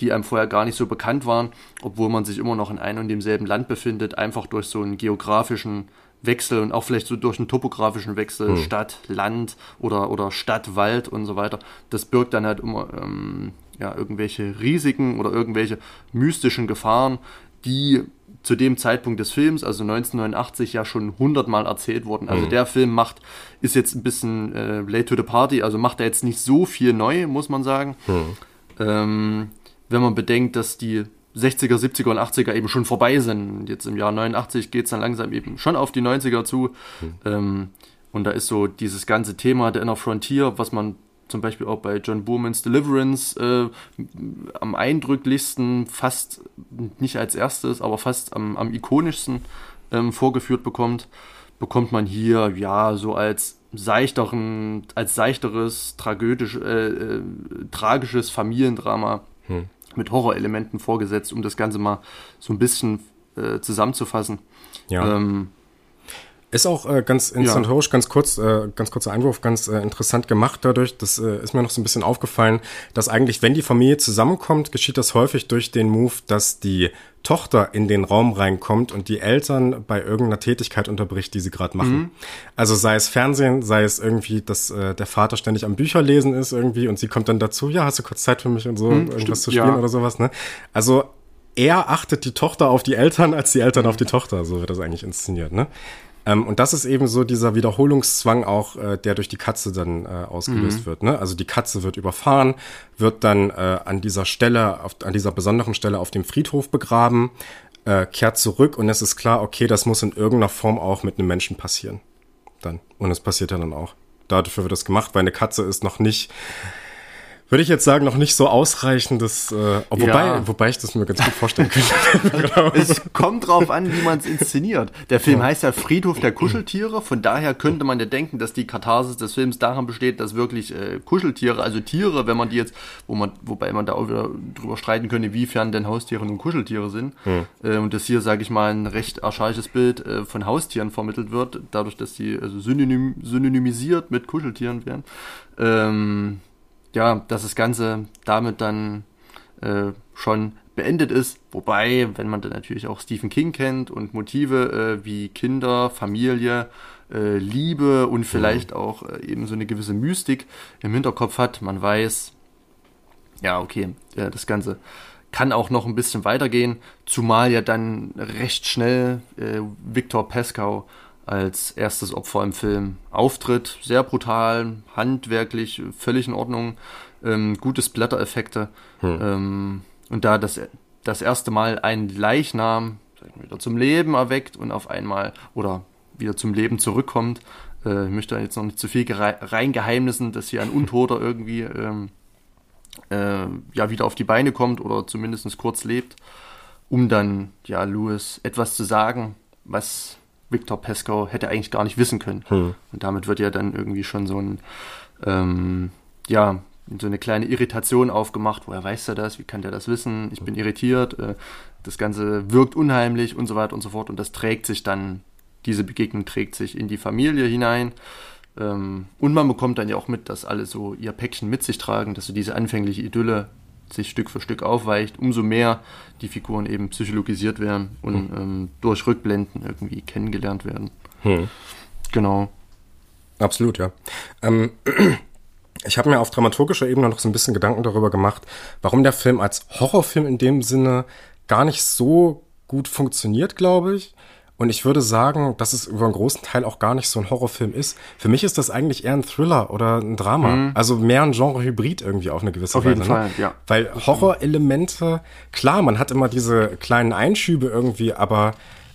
die einem vorher gar nicht so bekannt waren, obwohl man sich immer noch in einem und demselben Land befindet, einfach durch so einen geografischen Wechsel und auch vielleicht so durch einen topografischen Wechsel, hm. Stadt, Land oder, oder Stadt, Wald und so weiter. Das birgt dann halt immer ähm, ja, irgendwelche Risiken oder irgendwelche mystischen Gefahren, die zu dem Zeitpunkt des Films, also 1989, ja schon hundertmal erzählt wurden. Also mhm. der Film macht, ist jetzt ein bisschen äh, late to the party, also macht er jetzt nicht so viel neu, muss man sagen. Mhm. Ähm, wenn man bedenkt, dass die 60er, 70er und 80er eben schon vorbei sind. Jetzt im Jahr 89 geht es dann langsam eben schon auf die 90er zu. Mhm. Ähm, und da ist so dieses ganze Thema der Inner Frontier, was man zum Beispiel auch bei John Boormans Deliverance äh, am eindrücklichsten, fast nicht als erstes, aber fast am, am ikonischsten ähm, vorgeführt bekommt, bekommt man hier ja so als seichteren, als seichteres, tragödisch, äh, äh, tragisches Familiendrama hm. Mit Horrorelementen vorgesetzt, um das Ganze mal so ein bisschen äh, zusammenzufassen. Ja. Ähm, ist auch äh, ganz instantorisch, ja. ganz kurz, äh, ganz kurzer Einwurf, ganz äh, interessant gemacht dadurch. Das äh, ist mir noch so ein bisschen aufgefallen, dass eigentlich, wenn die Familie zusammenkommt, geschieht das häufig durch den Move, dass die Tochter in den Raum reinkommt und die Eltern bei irgendeiner Tätigkeit unterbricht, die sie gerade machen. Mhm. Also sei es Fernsehen, sei es irgendwie, dass äh, der Vater ständig am Bücherlesen ist irgendwie und sie kommt dann dazu, ja, hast du kurz Zeit für mich und so, mhm, irgendwas stimmt, zu spielen ja. oder sowas. Ne? Also eher achtet die Tochter auf die Eltern als die Eltern auf die Tochter, so wird das eigentlich inszeniert. Ne? Ähm, und das ist eben so dieser Wiederholungszwang auch, äh, der durch die Katze dann äh, ausgelöst mhm. wird. Ne? Also die Katze wird überfahren, wird dann äh, an dieser Stelle, auf, an dieser besonderen Stelle auf dem Friedhof begraben, äh, kehrt zurück und es ist klar, okay, das muss in irgendeiner Form auch mit einem Menschen passieren. Dann. Und es passiert ja dann auch. Dafür wird das gemacht, weil eine Katze ist noch nicht würde ich jetzt sagen, noch nicht so ausreichendes, äh, wobei, ja. wobei ich das mir ganz gut vorstellen könnte. es kommt drauf an, wie man es inszeniert. Der Film ja. heißt ja Friedhof der Kuscheltiere, von daher könnte man ja denken, dass die Katharsis des Films daran besteht, dass wirklich äh, Kuscheltiere, also Tiere, wenn man die jetzt, wo man, wobei man da auch wieder drüber streiten könnte, wiefern denn Haustiere nun Kuscheltiere sind. Hm. Äh, und dass hier, sage ich mal, ein recht archaisches Bild äh, von Haustieren vermittelt wird, dadurch, dass die also synonym, synonymisiert mit Kuscheltieren werden. Ähm, ja, dass das Ganze damit dann äh, schon beendet ist. Wobei, wenn man dann natürlich auch Stephen King kennt und Motive äh, wie Kinder, Familie, äh, Liebe und vielleicht mhm. auch äh, eben so eine gewisse Mystik im Hinterkopf hat, man weiß, ja, okay, ja, das Ganze kann auch noch ein bisschen weitergehen, zumal ja dann recht schnell äh, Viktor Peskow als erstes Opfer im Film auftritt. Sehr brutal, handwerklich, völlig in Ordnung, ähm, gute Splatter-Effekte. Hm. Ähm, und da das, das erste Mal ein Leichnam wieder zum Leben erweckt und auf einmal oder wieder zum Leben zurückkommt. Äh, ich möchte jetzt noch nicht zu viel reingeheimnissen, dass hier ein Untoter irgendwie ähm, äh, ja wieder auf die Beine kommt oder zumindest kurz lebt, um dann ja Louis etwas zu sagen, was Viktor Peskow hätte eigentlich gar nicht wissen können. Hm. Und damit wird ja dann irgendwie schon so ein, ähm, ja, so eine kleine Irritation aufgemacht. Woher weiß er das? Wie kann der das wissen? Ich bin irritiert. Äh, das Ganze wirkt unheimlich und so weiter und so fort. Und das trägt sich dann, diese Begegnung trägt sich in die Familie hinein. Ähm, und man bekommt dann ja auch mit, dass alle so ihr Päckchen mit sich tragen, dass so diese anfängliche Idylle sich Stück für Stück aufweicht, umso mehr die Figuren eben psychologisiert werden und hm. ähm, durch Rückblenden irgendwie kennengelernt werden. Hm. Genau. Absolut, ja. Ähm, ich habe mir auf dramaturgischer Ebene noch so ein bisschen Gedanken darüber gemacht, warum der Film als Horrorfilm in dem Sinne gar nicht so gut funktioniert, glaube ich. Und ich würde sagen, dass es über einen großen Teil auch gar nicht so ein Horrorfilm ist. Für mich ist das eigentlich eher ein Thriller oder ein Drama. Mhm. Also mehr ein Genre-Hybrid irgendwie auf eine gewisse auf Weise. Auf jeden ne? Fall, ja. Weil Horrorelemente, klar, man hat immer diese kleinen Einschübe irgendwie, aber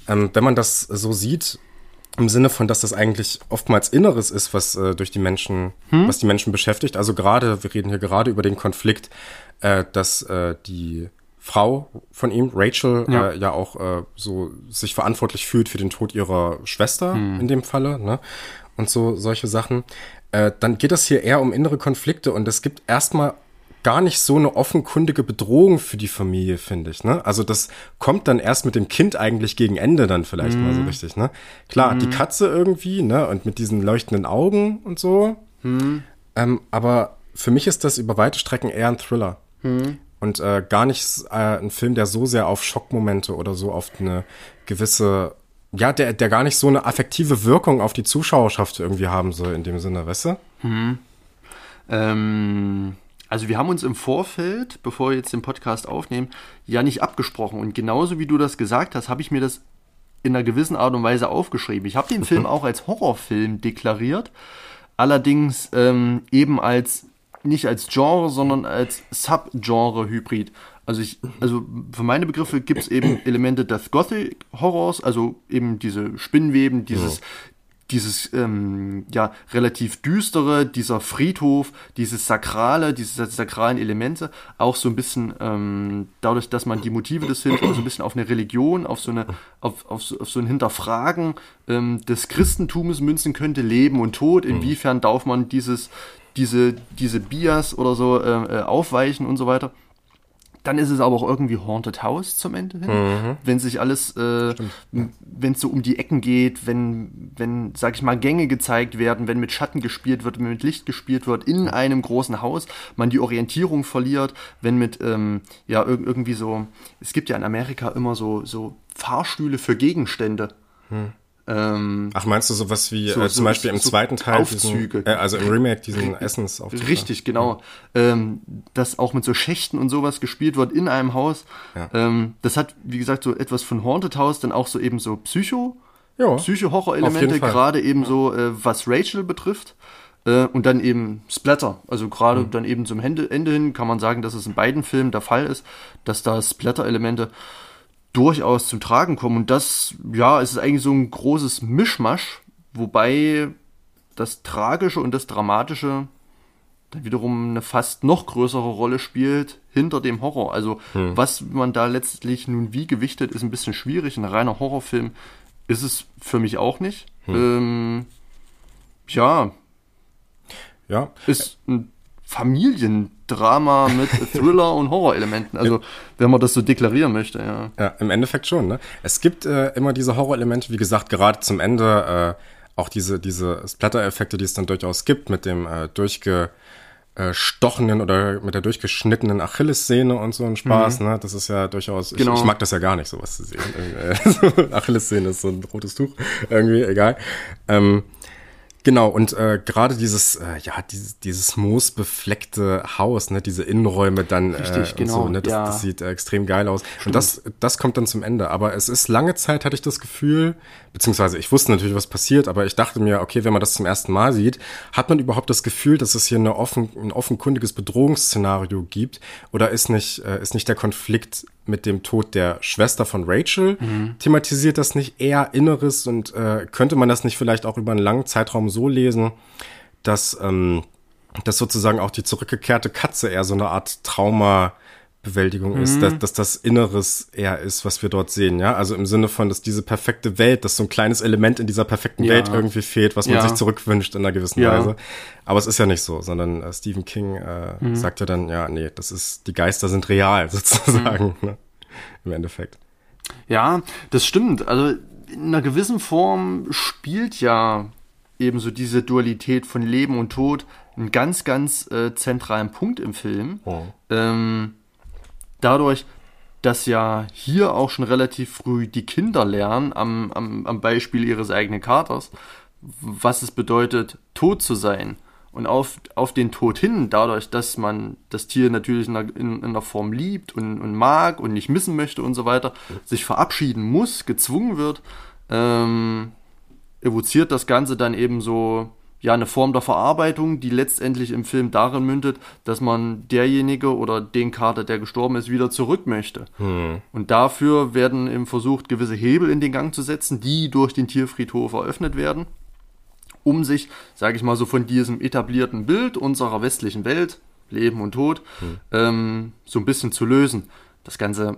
ähm, wenn man das so sieht, im Sinne von, dass das eigentlich oftmals Inneres ist, was äh, durch die Menschen, hm? was die Menschen beschäftigt. Also gerade, wir reden hier gerade über den Konflikt, äh, dass äh, die Frau von ihm, Rachel, ja, äh, ja auch äh, so sich verantwortlich fühlt für den Tod ihrer Schwester hm. in dem Falle, ne? Und so solche Sachen. Äh, dann geht es hier eher um innere Konflikte und es gibt erstmal gar nicht so eine offenkundige Bedrohung für die Familie, finde ich. Ne? Also das kommt dann erst mit dem Kind eigentlich gegen Ende dann vielleicht mm. mal so mhm. richtig. Ne? Klar, mm. die Katze irgendwie, ne, und mit diesen leuchtenden Augen und so. Mm. Ähm, aber für mich ist das über weite Strecken eher ein Thriller. Und äh, gar nicht äh, ein Film, der so sehr auf Schockmomente oder so auf eine gewisse ja, der, der gar nicht so eine affektive Wirkung auf die Zuschauerschaft irgendwie haben soll, in dem Sinne, weißt du? Hm. Ähm, also wir haben uns im Vorfeld, bevor wir jetzt den Podcast aufnehmen, ja nicht abgesprochen. Und genauso wie du das gesagt hast, habe ich mir das in einer gewissen Art und Weise aufgeschrieben. Ich habe den Film auch als Horrorfilm deklariert, allerdings ähm, eben als nicht als Genre, sondern als Subgenre-Hybrid. Also ich, also für meine Begriffe gibt es eben Elemente des Gothic Horrors, also eben diese Spinnweben, dieses, ja. dieses ähm, ja relativ düstere, dieser Friedhof, dieses sakrale, diese sakralen Elemente, auch so ein bisschen ähm, dadurch, dass man die Motive des Films so ein bisschen auf eine Religion, auf so eine, auf, auf, so, auf so ein Hinterfragen ähm, des Christentums münzen könnte, Leben und Tod. Inwiefern darf man dieses diese diese Bias oder so äh, äh aufweichen und so weiter. Dann ist es aber auch irgendwie Haunted House zum Ende hin. Mhm. Wenn sich alles, äh, wenn es so um die Ecken geht, wenn, wenn, sag ich mal, Gänge gezeigt werden, wenn mit Schatten gespielt wird, wenn mit Licht gespielt wird in einem großen Haus, man die Orientierung verliert, wenn mit, ähm, ja, irgendwie so, es gibt ja in Amerika immer so, so Fahrstühle für Gegenstände. Mhm. Ähm, Ach, meinst du sowas wie so, äh, zum so, Beispiel im so zweiten Teil, Aufzüge. Diesen, äh, also im Remake diesen Essensaufzug? Richtig, genau. Ja. Ähm, dass auch mit so Schächten und sowas gespielt wird in einem Haus. Ja. Ähm, das hat, wie gesagt, so etwas von Haunted House, dann auch so eben so Psycho, ja, Psycho-Horror-Elemente, gerade eben so, äh, was Rachel betrifft. Äh, und dann eben Splatter. Also gerade mhm. dann eben zum Ende, Ende hin kann man sagen, dass es in beiden Filmen der Fall ist, dass da Splatter-Elemente durchaus zum Tragen kommen. Und das, ja, es ist eigentlich so ein großes Mischmasch, wobei das Tragische und das Dramatische dann wiederum eine fast noch größere Rolle spielt hinter dem Horror. Also hm. was man da letztlich nun wie gewichtet, ist ein bisschen schwierig. Ein reiner Horrorfilm ist es für mich auch nicht. Hm. Ähm, ja. Ja. Ist ein Familiendrama mit Thriller und Horrorelementen. Also, wenn man das so deklarieren möchte, ja. Ja, im Endeffekt schon, ne? Es gibt äh, immer diese Horrorelemente, wie gesagt, gerade zum Ende, äh, auch diese, diese Splatter-Effekte, die es dann durchaus gibt, mit dem äh, durchgestochenen oder mit der durchgeschnittenen Achillessehne und so ein Spaß, mhm. ne? Das ist ja durchaus, genau. ich, ich, mag das ja gar nicht, sowas zu sehen. Äh, Achillessehne ist so ein rotes Tuch, irgendwie, egal. Ähm, Genau, und äh, gerade dieses, äh, ja, dieses, dieses moosbefleckte Haus, ne, diese Innenräume dann Richtig, äh, genau, so, ne, das, ja. das sieht äh, extrem geil aus. Stimmt. Und das, das kommt dann zum Ende. Aber es ist lange Zeit, hatte ich das Gefühl, beziehungsweise ich wusste natürlich, was passiert, aber ich dachte mir, okay, wenn man das zum ersten Mal sieht, hat man überhaupt das Gefühl, dass es hier eine offen, ein offenkundiges Bedrohungsszenario gibt? Oder ist nicht, äh, ist nicht der Konflikt mit dem Tod der Schwester von Rachel. Mhm. Thematisiert das nicht eher Inneres und äh, könnte man das nicht vielleicht auch über einen langen Zeitraum so lesen, dass, ähm, dass sozusagen auch die zurückgekehrte Katze eher so eine Art Trauma Bewältigung mhm. ist, dass, dass das Inneres eher ist, was wir dort sehen, ja. Also im Sinne von, dass diese perfekte Welt, dass so ein kleines Element in dieser perfekten ja. Welt irgendwie fehlt, was man ja. sich zurückwünscht in einer gewissen ja. Weise. Aber es ist ja nicht so, sondern äh, Stephen King äh, mhm. sagt ja dann, ja, nee, das ist, die Geister sind real, sozusagen, mhm. ne? im Endeffekt. Ja, das stimmt. Also in einer gewissen Form spielt ja eben so diese Dualität von Leben und Tod einen ganz, ganz äh, zentralen Punkt im Film. Oh. Ähm, dadurch, dass ja hier auch schon relativ früh die Kinder lernen, am, am, am Beispiel ihres eigenen Katers, was es bedeutet, tot zu sein. Und auf, auf den Tod hin, dadurch, dass man das Tier natürlich in einer, in, in einer Form liebt und, und mag und nicht missen möchte und so weiter, sich verabschieden muss, gezwungen wird, ähm, evoziert das Ganze dann eben so ja eine Form der Verarbeitung, die letztendlich im Film darin mündet, dass man derjenige oder den Kater, der gestorben ist, wieder zurück möchte. Hm. Und dafür werden eben versucht, gewisse Hebel in den Gang zu setzen, die durch den Tierfriedhof eröffnet werden, um sich, sage ich mal so, von diesem etablierten Bild unserer westlichen Welt, Leben und Tod, hm. ähm, so ein bisschen zu lösen. Das Ganze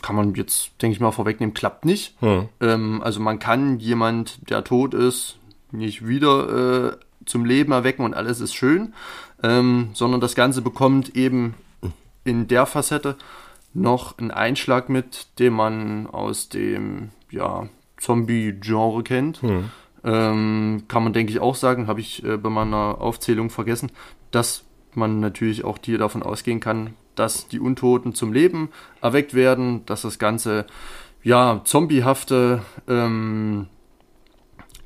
kann man jetzt, denke ich mal, vorwegnehmen, klappt nicht. Hm. Ähm, also man kann jemand, der tot ist, nicht wieder äh, zum Leben erwecken und alles ist schön, ähm, sondern das Ganze bekommt eben in der Facette noch einen Einschlag mit, den man aus dem ja, Zombie-Genre kennt. Hm. Ähm, kann man, denke ich, auch sagen, habe ich äh, bei meiner Aufzählung vergessen, dass man natürlich auch hier davon ausgehen kann, dass die Untoten zum Leben erweckt werden, dass das Ganze ja, zombiehafte ähm,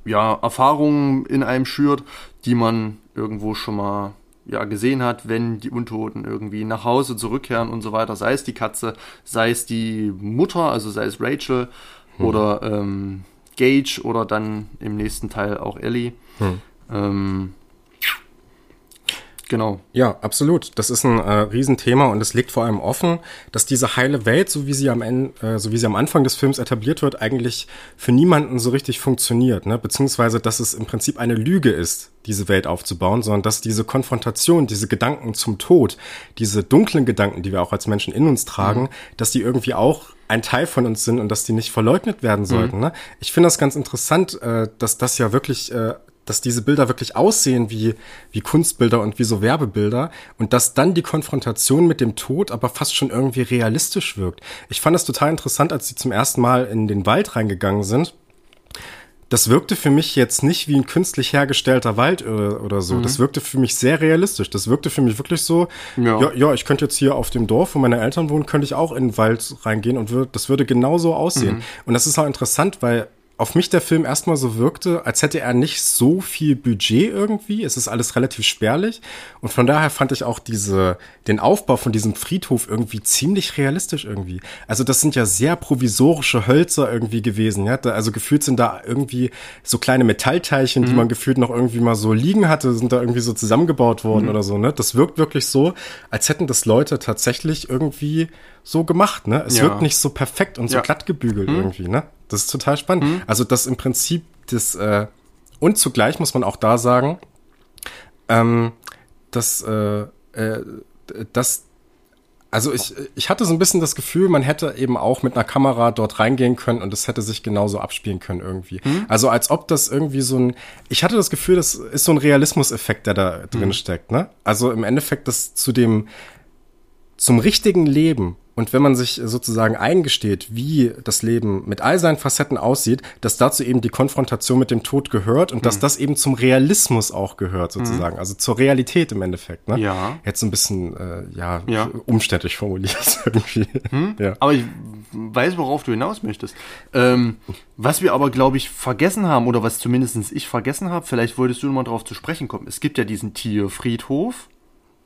ja, Erfahrungen in einem schürt, die man irgendwo schon mal ja, gesehen hat, wenn die Untoten irgendwie nach Hause zurückkehren und so weiter, sei es die Katze, sei es die Mutter, also sei es Rachel hm. oder ähm, Gage oder dann im nächsten Teil auch Ellie. Hm. Ähm, Genau. Ja, absolut. Das ist ein äh, Riesenthema und es legt vor allem offen, dass diese heile Welt, so wie sie am Ende, äh, so wie sie am Anfang des Films etabliert wird, eigentlich für niemanden so richtig funktioniert, ne? Beziehungsweise, dass es im Prinzip eine Lüge ist, diese Welt aufzubauen, sondern dass diese Konfrontation, diese Gedanken zum Tod, diese dunklen Gedanken, die wir auch als Menschen in uns tragen, mhm. dass die irgendwie auch ein Teil von uns sind und dass die nicht verleugnet werden sollten. Mhm. Ne? Ich finde das ganz interessant, äh, dass das ja wirklich äh, dass diese Bilder wirklich aussehen wie, wie Kunstbilder und wie so Werbebilder und dass dann die Konfrontation mit dem Tod aber fast schon irgendwie realistisch wirkt. Ich fand das total interessant, als sie zum ersten Mal in den Wald reingegangen sind. Das wirkte für mich jetzt nicht wie ein künstlich hergestellter Wald oder, oder so. Mhm. Das wirkte für mich sehr realistisch. Das wirkte für mich wirklich so, ja. ja, ja, ich könnte jetzt hier auf dem Dorf, wo meine Eltern wohnen, könnte ich auch in den Wald reingehen und würd, das würde genauso aussehen. Mhm. Und das ist auch interessant, weil auf mich der Film erstmal so wirkte, als hätte er nicht so viel Budget irgendwie. Es ist alles relativ spärlich. Und von daher fand ich auch diese, den Aufbau von diesem Friedhof irgendwie ziemlich realistisch irgendwie. Also das sind ja sehr provisorische Hölzer irgendwie gewesen. Ja? Also gefühlt sind da irgendwie so kleine Metallteilchen, mhm. die man gefühlt noch irgendwie mal so liegen hatte, sind da irgendwie so zusammengebaut worden mhm. oder so. Ne? Das wirkt wirklich so, als hätten das Leute tatsächlich irgendwie so gemacht. Ne? Es ja. wirkt nicht so perfekt und so ja. glatt gebügelt mhm. irgendwie. Ne? Das ist total spannend. Mhm. Also das im Prinzip das äh, und zugleich muss man auch da sagen, ähm, dass äh, äh, dass also ich, ich hatte so ein bisschen das Gefühl, man hätte eben auch mit einer Kamera dort reingehen können und es hätte sich genauso abspielen können irgendwie. Mhm. Also als ob das irgendwie so ein, ich hatte das Gefühl, das ist so ein Realismuseffekt, der da drin mhm. steckt, ne? Also im Endeffekt das zu dem, zum richtigen Leben und wenn man sich sozusagen eingesteht, wie das Leben mit all seinen Facetten aussieht, dass dazu eben die Konfrontation mit dem Tod gehört und mhm. dass das eben zum Realismus auch gehört, sozusagen. Mhm. Also zur Realität im Endeffekt. Ne? Ja. Jetzt so ein bisschen, äh, ja, ja, umständlich formuliert irgendwie. Mhm. Ja. Aber ich weiß, worauf du hinaus möchtest. Ähm, was wir aber, glaube ich, vergessen haben, oder was zumindest ich vergessen habe, vielleicht wolltest du nochmal drauf zu sprechen kommen. Es gibt ja diesen Tierfriedhof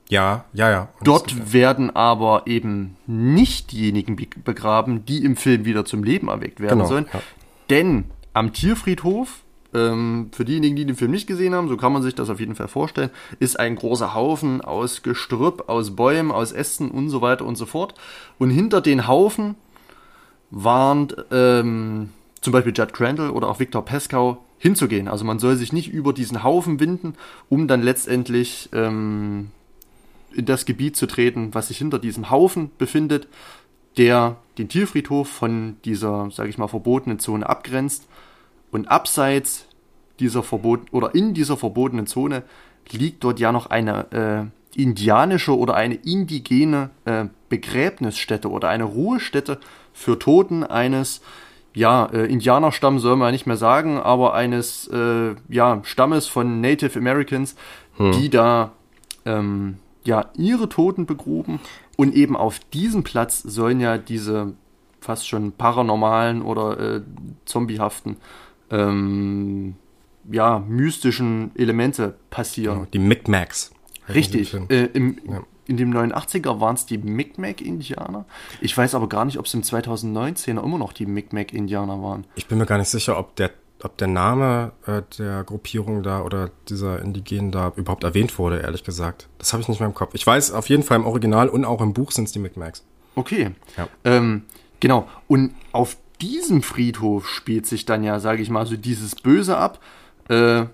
ja, ja, ja. Dort werden aber eben nicht diejenigen begraben, die im Film wieder zum Leben erweckt werden genau, sollen. Ja. Denn am Tierfriedhof, ähm, für diejenigen, die den Film nicht gesehen haben, so kann man sich das auf jeden Fall vorstellen, ist ein großer Haufen aus Gestrüpp, aus Bäumen, aus Ästen und so weiter und so fort. Und hinter den Haufen waren ähm, zum Beispiel Judd Crandall oder auch Victor Pescow hinzugehen. Also man soll sich nicht über diesen Haufen winden, um dann letztendlich ähm, in das Gebiet zu treten, was sich hinter diesem Haufen befindet, der den Tierfriedhof von dieser, sage ich mal, verbotenen Zone abgrenzt. Und abseits dieser Verbot oder in dieser verbotenen Zone liegt dort ja noch eine äh, indianische oder eine indigene äh, Begräbnisstätte oder eine Ruhestätte für Toten eines ja, äh, Indianerstamm soll man nicht mehr sagen, aber eines äh, ja, Stammes von Native Americans, hm. die da ähm, ja ihre Toten begruben und eben auf diesem Platz sollen ja diese fast schon paranormalen oder äh, zombiehaften ähm, ja, mystischen Elemente passieren. Genau, die Micmacs. Richtig. Äh, im, ja. In dem 89er waren es die Micmac-Indianer. Ich weiß aber gar nicht, ob es im 2019er immer noch die Micmac-Indianer waren. Ich bin mir gar nicht sicher, ob der ob der Name äh, der Gruppierung da oder dieser Indigenen da überhaupt erwähnt wurde, ehrlich gesagt. Das habe ich nicht mehr im Kopf. Ich weiß auf jeden Fall im Original und auch im Buch sind es die Micmacs. Okay. Ja. Ähm, genau. Und auf diesem Friedhof spielt sich dann ja, sage ich mal, so dieses Böse ab, äh,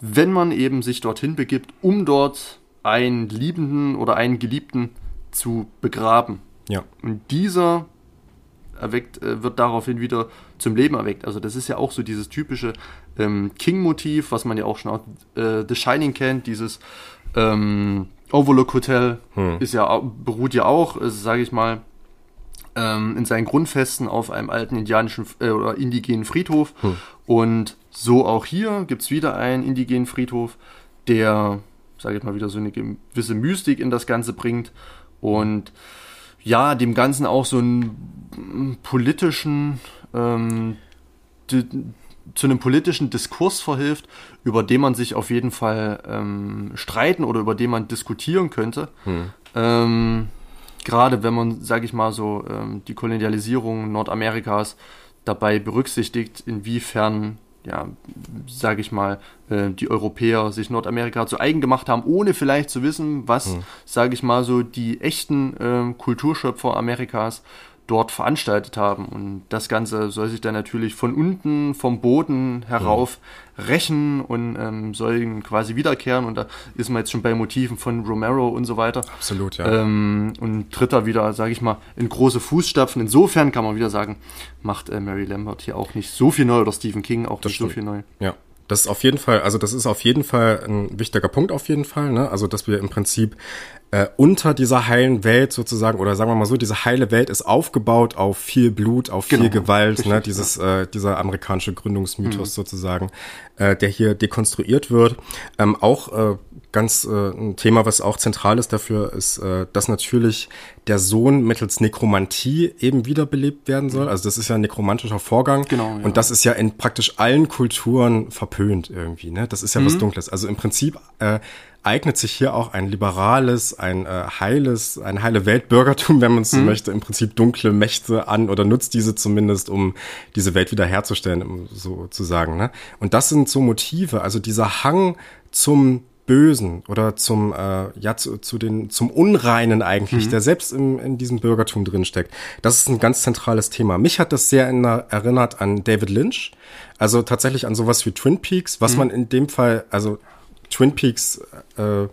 wenn man eben sich dorthin begibt, um dort einen Liebenden oder einen Geliebten zu begraben. Ja. Und dieser erweckt, äh, wird daraufhin wieder zum Leben erweckt. Also das ist ja auch so dieses typische ähm, King-Motiv, was man ja auch schon aus äh, The Shining kennt, dieses ähm, Overlook Hotel hm. ist ja, beruht ja auch, äh, sage ich mal, ähm, in seinen Grundfesten auf einem alten indianischen äh, oder indigenen Friedhof. Hm. Und so auch hier gibt es wieder einen indigenen Friedhof, der, sage ich mal, wieder so eine gewisse Mystik in das Ganze bringt. Und ja, dem Ganzen auch so einen politischen, ähm, zu einem politischen Diskurs verhilft, über den man sich auf jeden Fall ähm, streiten oder über den man diskutieren könnte. Hm. Ähm, Gerade wenn man, sage ich mal so, ähm, die Kolonialisierung Nordamerikas dabei berücksichtigt, inwiefern ja, sage ich mal, äh, die Europäer sich Nordamerika zu eigen gemacht haben, ohne vielleicht zu wissen, was, mhm. sage ich mal, so die echten äh, Kulturschöpfer Amerikas dort veranstaltet haben. Und das Ganze soll sich dann natürlich von unten, vom Boden herauf mhm. rächen und ähm, soll quasi wiederkehren. Und da ist man jetzt schon bei Motiven von Romero und so weiter. Absolut, ja. Ähm, und tritt da wieder, sage ich mal, in große Fußstapfen. Insofern kann man wieder sagen, macht äh, Mary Lambert hier auch nicht so viel neu oder Stephen King auch das nicht stimmt. so viel neu. Ja. Das ist auf jeden Fall, also das ist auf jeden Fall ein wichtiger Punkt auf jeden Fall, ne? Also dass wir im Prinzip äh, unter dieser heilen Welt sozusagen, oder sagen wir mal so, diese heile Welt ist aufgebaut auf viel Blut, auf viel genau, Gewalt, richtig, ne? Dieses, ja. äh, dieser amerikanische Gründungsmythos mhm. sozusagen, äh, der hier dekonstruiert wird. Ähm, auch äh, ganz äh, ein Thema, was auch zentral ist dafür, ist, äh, dass natürlich der Sohn mittels Nekromantie eben wiederbelebt werden soll. Also das ist ja ein nekromantischer Vorgang. Genau. Ja. Und das ist ja in praktisch allen Kulturen verpönt irgendwie. Ne? Das ist ja mhm. was Dunkles. Also im Prinzip äh, eignet sich hier auch ein liberales, ein äh, heiles, ein heile Weltbürgertum, wenn man es so mhm. möchte, im Prinzip dunkle Mächte an oder nutzt diese zumindest, um diese Welt wiederherzustellen, um so zu sagen. Ne? Und das sind so Motive, also dieser Hang zum Bösen oder zum äh, ja zu, zu den zum Unreinen eigentlich, mhm. der selbst im, in diesem Bürgertum drin steckt. Das ist ein ganz zentrales Thema. Mich hat das sehr in, erinnert an David Lynch, also tatsächlich an sowas wie Twin Peaks, was mhm. man in dem Fall, also Twin Peaks äh,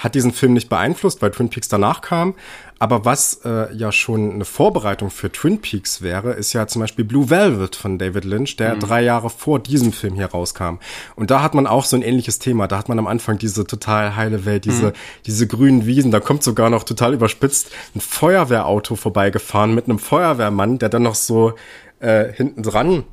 hat diesen Film nicht beeinflusst, weil Twin Peaks danach kam. Aber was äh, ja schon eine Vorbereitung für Twin Peaks wäre, ist ja zum Beispiel Blue Velvet von David Lynch, der mhm. drei Jahre vor diesem Film hier rauskam. Und da hat man auch so ein ähnliches Thema. Da hat man am Anfang diese total heile Welt, diese, mhm. diese grünen Wiesen. Da kommt sogar noch total überspitzt ein Feuerwehrauto vorbeigefahren mit einem Feuerwehrmann, der dann noch so äh, hinten dran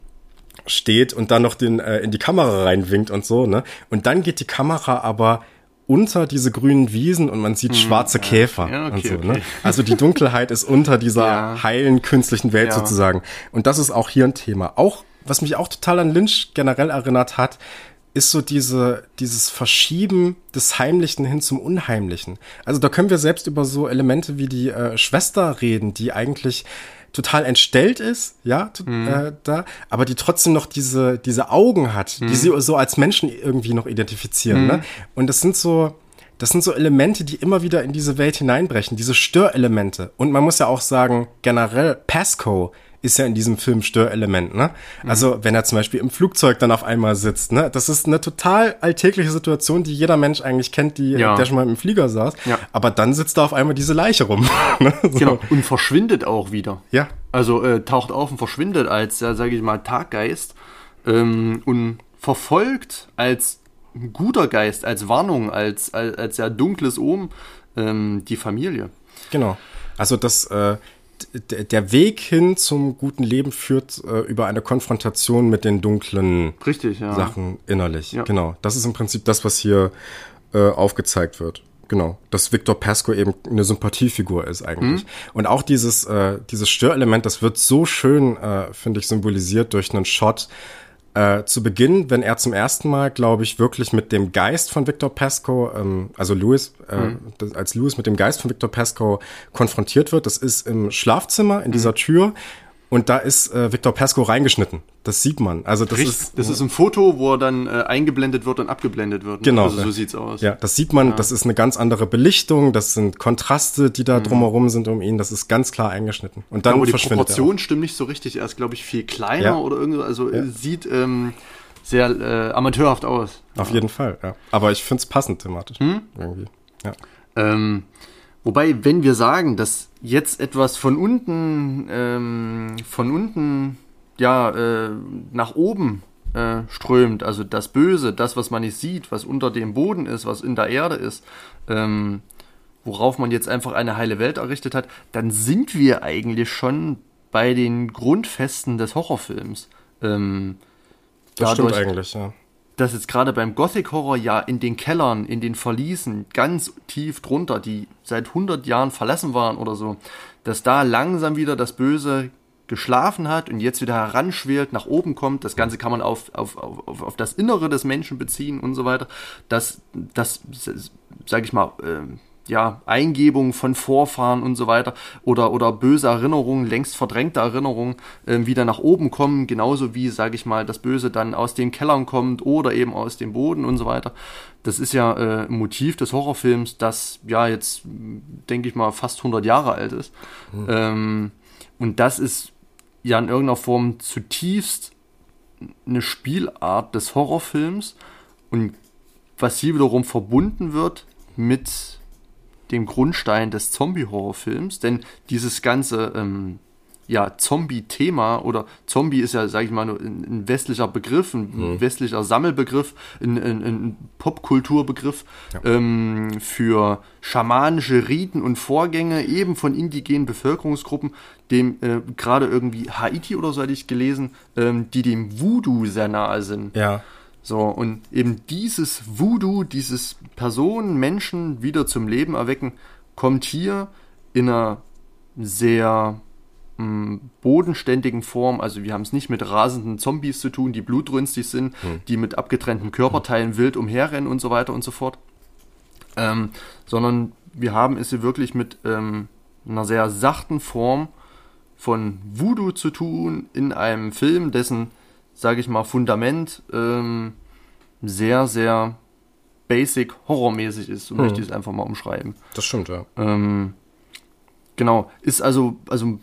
steht und dann noch den äh, in die Kamera reinwinkt und so, ne? Und dann geht die Kamera aber unter diese grünen Wiesen und man sieht hm, schwarze ja. Käfer ja, okay, und so. Ne? Okay. Ne? Also die Dunkelheit ist unter dieser ja. heilen künstlichen Welt sozusagen. Und das ist auch hier ein Thema. Auch was mich auch total an Lynch generell erinnert hat, ist so diese, dieses Verschieben des Heimlichen hin zum Unheimlichen. Also da können wir selbst über so Elemente wie die äh, Schwester reden, die eigentlich total entstellt ist, ja, mhm. äh, da, aber die trotzdem noch diese, diese Augen hat, mhm. die sie so als Menschen irgendwie noch identifizieren. Mhm. Ne? Und das sind so, das sind so Elemente, die immer wieder in diese Welt hineinbrechen, diese Störelemente. Und man muss ja auch sagen, generell Pasco ist ja in diesem Film Störelement, ne? Mhm. Also, wenn er zum Beispiel im Flugzeug dann auf einmal sitzt, ne? Das ist eine total alltägliche Situation, die jeder Mensch eigentlich kennt, die, ja. der schon mal im Flieger saß. Ja. Aber dann sitzt da auf einmal diese Leiche rum. ne? so. Genau. Und verschwindet auch wieder. Ja. Also, äh, taucht auf und verschwindet als, ja, sage ich mal, Taggeist ähm, und verfolgt als guter Geist, als Warnung, als, als, als ja dunkles Ohm ähm, die Familie. Genau. Also das, äh, der Weg hin zum guten Leben führt äh, über eine Konfrontation mit den dunklen Richtig, ja. Sachen innerlich. Ja. Genau. Das ist im Prinzip das, was hier äh, aufgezeigt wird. Genau, dass Victor Pasco eben eine Sympathiefigur ist eigentlich. Mhm. Und auch dieses, äh, dieses Störelement, das wird so schön, äh, finde ich, symbolisiert durch einen Shot, äh, zu Beginn, wenn er zum ersten Mal, glaube ich, wirklich mit dem Geist von Victor Pasco, ähm, also Louis, äh, mhm. das, als Louis mit dem Geist von Victor Pasco konfrontiert wird, das ist im Schlafzimmer in mhm. dieser Tür und da ist äh, Victor Pasco reingeschnitten. Das sieht man. Also das Richtig. ist das ist ein Foto, wo er dann äh, eingeblendet wird und abgeblendet wird. Ne? Genau. Also so sieht's aus. Ja, das sieht man. Ja. Das ist eine ganz andere Belichtung. Das sind Kontraste, die da mhm. drumherum sind um ihn. Das ist ganz klar eingeschnitten. Und dann aber die Proportion stimmt nicht so richtig. Er ist, glaube ich, viel kleiner ja. oder irgendwo. Also ja. sieht ähm, sehr äh, amateurhaft aus. Auf jeden Fall. Ja. Aber ich finde es passend thematisch hm? irgendwie. Ja. Ähm, Wobei, wenn wir sagen, dass jetzt etwas von unten, ähm, von unten, ja, äh, nach oben äh, strömt, also das Böse, das, was man nicht sieht, was unter dem Boden ist, was in der Erde ist, ähm, worauf man jetzt einfach eine heile Welt errichtet hat, dann sind wir eigentlich schon bei den Grundfesten des Horrorfilms. Ähm, das dadurch, stimmt eigentlich, ja. Dass jetzt gerade beim Gothic Horror ja in den Kellern, in den Verliesen, ganz tief drunter, die seit 100 Jahren verlassen waren oder so, dass da langsam wieder das Böse geschlafen hat und jetzt wieder heranschwelt, nach oben kommt. Das Ganze kann man auf, auf, auf, auf das Innere des Menschen beziehen und so weiter. Das, das sage ich mal, äh, ja, Eingebungen von Vorfahren und so weiter oder, oder böse Erinnerungen, längst verdrängte Erinnerungen äh, wieder nach oben kommen, genauso wie, sage ich mal, das Böse dann aus den Kellern kommt oder eben aus dem Boden und so weiter. Das ist ja äh, ein Motiv des Horrorfilms, das ja jetzt, denke ich mal, fast 100 Jahre alt ist. Mhm. Ähm, und das ist ja in irgendeiner Form zutiefst eine Spielart des Horrorfilms und was hier wiederum verbunden wird mit dem Grundstein des Zombie-Horrorfilms, denn dieses ganze ähm, ja, Zombie-Thema oder Zombie ist ja, sage ich mal, ein, ein, westlicher Begriff, ein mhm. westlicher Sammelbegriff, ein, ein, ein Popkulturbegriff ja. ähm, für schamanische Riten und Vorgänge eben von indigenen Bevölkerungsgruppen, dem äh, gerade irgendwie Haiti oder so hatte ich gelesen, ähm, die dem Voodoo sehr nahe sind. Ja. So, und eben dieses Voodoo, dieses Personen, Menschen wieder zum Leben erwecken, kommt hier in einer sehr mh, hm, bodenständigen Form. Also wir haben es nicht mit rasenden Zombies zu tun, die blutrünstig sind, hm. die mit abgetrennten Körperteilen wild umherrennen und so weiter und so fort. Ähm, sondern wir haben es hier wirklich mit ähm, einer sehr sachten Form von Voodoo zu tun in einem Film, dessen sage ich mal, Fundament ähm, sehr, sehr basic horrormäßig ist, so hm. möchte ich es einfach mal umschreiben. Das stimmt, ja. Ähm, genau, ist also, also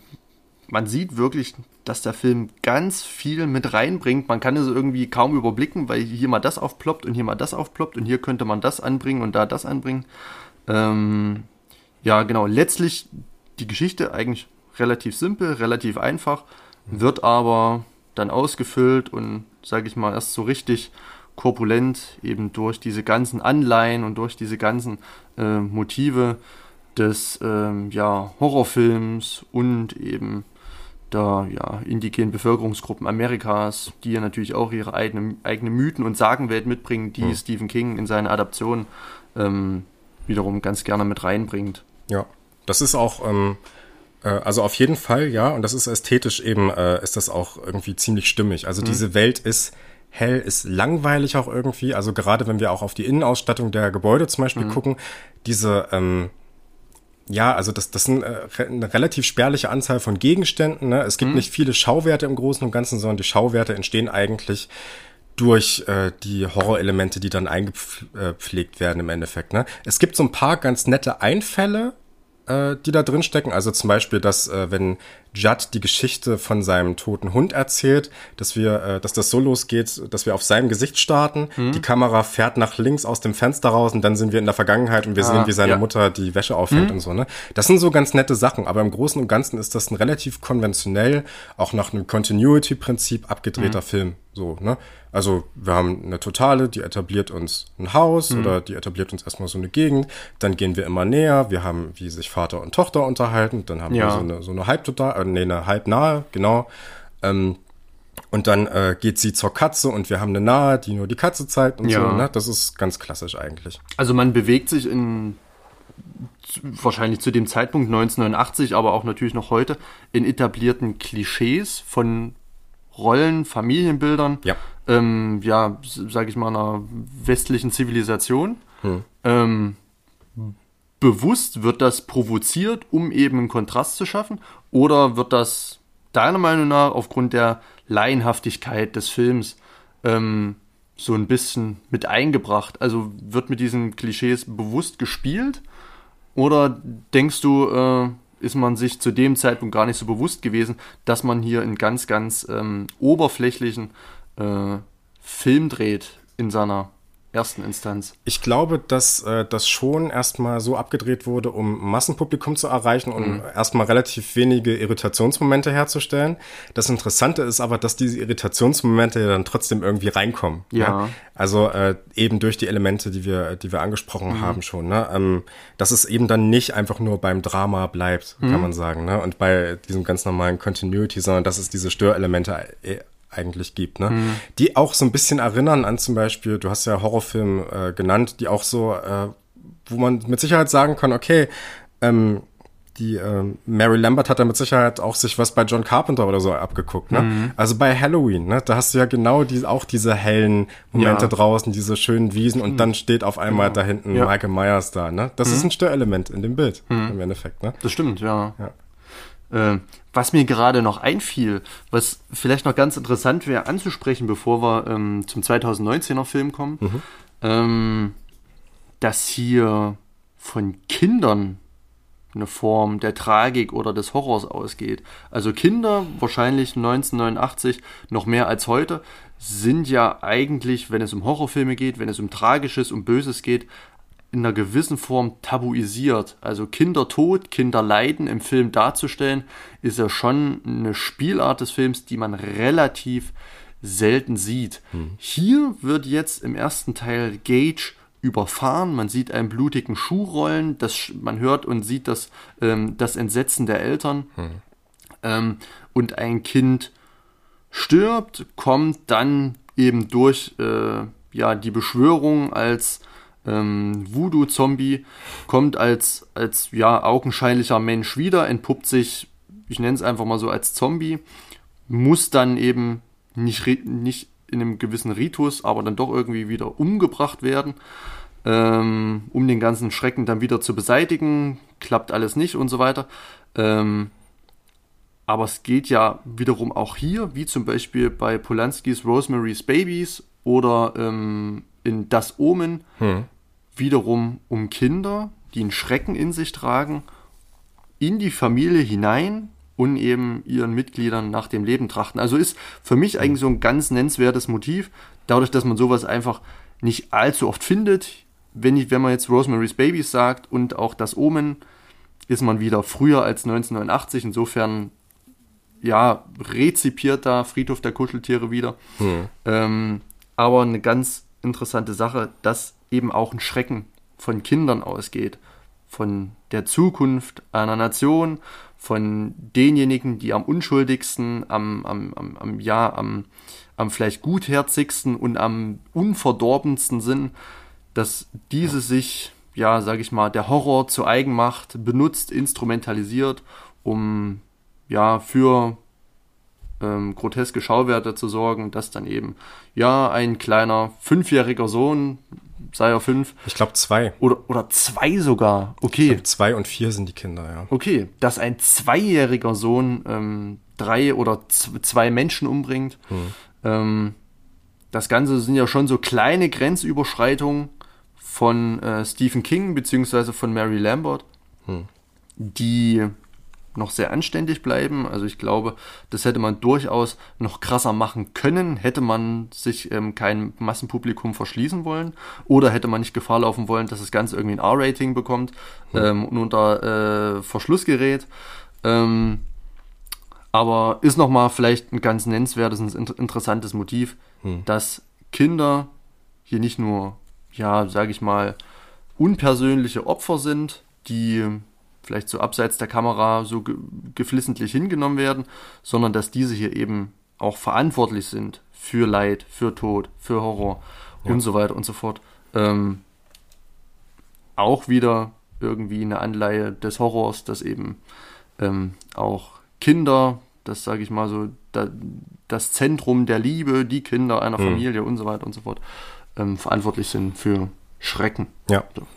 man sieht wirklich, dass der Film ganz viel mit reinbringt. Man kann es irgendwie kaum überblicken, weil hier mal das aufploppt und hier mal das aufploppt und hier könnte man das anbringen und da das anbringen. Ähm, ja, genau. Letztlich die Geschichte eigentlich relativ simpel, relativ einfach, wird aber dann ausgefüllt und, sage ich mal, erst so richtig korpulent eben durch diese ganzen Anleihen und durch diese ganzen äh, Motive des ähm, ja, Horrorfilms und eben der ja, indigenen Bevölkerungsgruppen Amerikas, die ja natürlich auch ihre eigene, eigene Mythen und Sagenwelt mitbringen, die hm. Stephen King in seine Adaption ähm, wiederum ganz gerne mit reinbringt. Ja, das ist auch ähm, äh, also auf jeden Fall, ja. Und das ist ästhetisch eben, äh, ist das auch irgendwie ziemlich stimmig. Also mhm. diese Welt ist hell, ist langweilig auch irgendwie. Also gerade wenn wir auch auf die Innenausstattung der Gebäude zum Beispiel mhm. gucken, diese, ähm, ja, also das, das sind äh, eine relativ spärliche Anzahl von Gegenständen. Ne? Es gibt mhm. nicht viele Schauwerte im Großen und Ganzen, sondern die Schauwerte entstehen eigentlich durch äh, die Horrorelemente, die dann eingepflegt werden im Endeffekt. Ne? Es gibt so ein paar ganz nette Einfälle, äh, die da drin stecken. Also zum Beispiel, dass äh, wenn Judd die Geschichte von seinem toten Hund erzählt, dass wir, äh, dass das so losgeht, dass wir auf seinem Gesicht starten, mhm. die Kamera fährt nach links aus dem Fenster raus und dann sind wir in der Vergangenheit und wir ah, sehen, wie seine ja. Mutter die Wäsche aufhängt mhm. und so. Ne? Das sind so ganz nette Sachen, aber im Großen und Ganzen ist das ein relativ konventionell, auch nach einem Continuity-Prinzip abgedrehter mhm. Film. So, ne? Also wir haben eine Totale, die etabliert uns ein Haus mhm. oder die etabliert uns erstmal so eine Gegend. Dann gehen wir immer näher. Wir haben, wie sich Vater und Tochter unterhalten. Dann haben ja. wir so eine, so eine halbtotal, äh, nee, eine halbnahe, genau. Ähm, und dann äh, geht sie zur Katze und wir haben eine nahe, die nur die Katze zeigt und ja. so. Ne? Das ist ganz klassisch eigentlich. Also man bewegt sich in wahrscheinlich zu dem Zeitpunkt 1989, aber auch natürlich noch heute in etablierten Klischees von Rollen, Familienbildern, ja, ähm, ja sage ich mal, einer westlichen Zivilisation. Hm. Ähm, bewusst wird das provoziert, um eben einen Kontrast zu schaffen? Oder wird das deiner Meinung nach aufgrund der Laienhaftigkeit des Films ähm, so ein bisschen mit eingebracht? Also wird mit diesen Klischees bewusst gespielt? Oder denkst du, äh, ist man sich zu dem Zeitpunkt gar nicht so bewusst gewesen, dass man hier einen ganz, ganz ähm, oberflächlichen äh, Film dreht in seiner ersten Instanz. Ich glaube, dass äh, das schon erstmal so abgedreht wurde, um Massenpublikum zu erreichen und mhm. erstmal relativ wenige Irritationsmomente herzustellen. Das Interessante ist aber, dass diese Irritationsmomente ja dann trotzdem irgendwie reinkommen. Ja. ja? Also äh, eben durch die Elemente, die wir, die wir angesprochen mhm. haben schon. Ne? Ähm, dass es eben dann nicht einfach nur beim Drama bleibt, mhm. kann man sagen. Ne? Und bei diesem ganz normalen Continuity, sondern dass es diese Störelemente äh, eigentlich gibt, ne? Mhm. Die auch so ein bisschen erinnern an zum Beispiel, du hast ja Horrorfilm äh, genannt, die auch so, äh, wo man mit Sicherheit sagen kann, okay, ähm, die ähm, Mary Lambert hat da mit Sicherheit auch sich was bei John Carpenter oder so abgeguckt, ne? Mhm. Also bei Halloween, ne? Da hast du ja genau die, auch diese hellen Momente ja. draußen, diese schönen Wiesen und mhm. dann steht auf einmal genau. da hinten ja. Michael Myers da, ne? Das mhm. ist ein Störelement in dem Bild mhm. im Endeffekt, ne? Das stimmt, ja. ja. Äh, was mir gerade noch einfiel, was vielleicht noch ganz interessant wäre anzusprechen, bevor wir ähm, zum 2019er Film kommen, mhm. ähm, dass hier von Kindern eine Form der Tragik oder des Horrors ausgeht. Also Kinder, wahrscheinlich 1989 noch mehr als heute, sind ja eigentlich, wenn es um Horrorfilme geht, wenn es um Tragisches, um Böses geht, in einer gewissen Form tabuisiert. Also Kindertod, Kinderleiden im Film darzustellen, ist ja schon eine Spielart des Films, die man relativ selten sieht. Hm. Hier wird jetzt im ersten Teil Gage überfahren. Man sieht einen blutigen Schuh rollen. Das, man hört und sieht das, ähm, das Entsetzen der Eltern. Hm. Ähm, und ein Kind stirbt, kommt dann eben durch äh, ja, die Beschwörung als ähm, Voodoo-Zombie, kommt als, als ja, augenscheinlicher Mensch wieder, entpuppt sich, ich nenne es einfach mal so als Zombie, muss dann eben nicht, nicht in einem gewissen Ritus, aber dann doch irgendwie wieder umgebracht werden, ähm, um den ganzen Schrecken dann wieder zu beseitigen. Klappt alles nicht und so weiter. Ähm, aber es geht ja wiederum auch hier, wie zum Beispiel bei Polanskis Rosemary's Babies oder ähm, in Das Omen, hm. Wiederum um Kinder, die einen Schrecken in sich tragen, in die Familie hinein und eben ihren Mitgliedern nach dem Leben trachten. Also ist für mich eigentlich so ein ganz nennenswertes Motiv, dadurch, dass man sowas einfach nicht allzu oft findet. Wenn, ich, wenn man jetzt Rosemary's Babies sagt und auch das Omen, ist man wieder früher als 1989. Insofern, ja, rezipiert da Friedhof der Kuscheltiere wieder. Hm. Ähm, aber eine ganz interessante Sache, dass eben auch ein Schrecken von Kindern ausgeht. Von der Zukunft einer Nation, von denjenigen, die am unschuldigsten, am, am, am, am ja, am, am vielleicht gutherzigsten und am unverdorbensten sind, dass diese sich, ja, sag ich mal, der Horror zu eigen macht, benutzt, instrumentalisiert, um ja für ähm, groteske Schauwerte zu sorgen, dass dann eben ja ein kleiner fünfjähriger Sohn sei er fünf. Ich glaube zwei. Oder, oder zwei sogar. Okay. Glaub, zwei und vier sind die Kinder, ja. Okay, dass ein zweijähriger Sohn ähm, drei oder zwei Menschen umbringt. Hm. Ähm, das Ganze sind ja schon so kleine Grenzüberschreitungen von äh, Stephen King beziehungsweise von Mary Lambert, hm. die noch sehr anständig bleiben. Also ich glaube, das hätte man durchaus noch krasser machen können, hätte man sich ähm, kein Massenpublikum verschließen wollen oder hätte man nicht Gefahr laufen wollen, dass das Ganze irgendwie ein R-Rating bekommt mhm. ähm, und unter äh, Verschluss gerät. Ähm, aber ist nochmal vielleicht ein ganz nennenswertes und interessantes Motiv, mhm. dass Kinder hier nicht nur, ja, sage ich mal, unpersönliche Opfer sind, die vielleicht so abseits der Kamera so ge geflissentlich hingenommen werden, sondern dass diese hier eben auch verantwortlich sind für Leid, für Tod, für Horror ja. und so weiter und so fort. Ähm, auch wieder irgendwie eine Anleihe des Horrors, dass eben ähm, auch Kinder, das sage ich mal so, da, das Zentrum der Liebe, die Kinder einer mhm. Familie und so weiter und so fort, ähm, verantwortlich sind für Schrecken. Ja. So.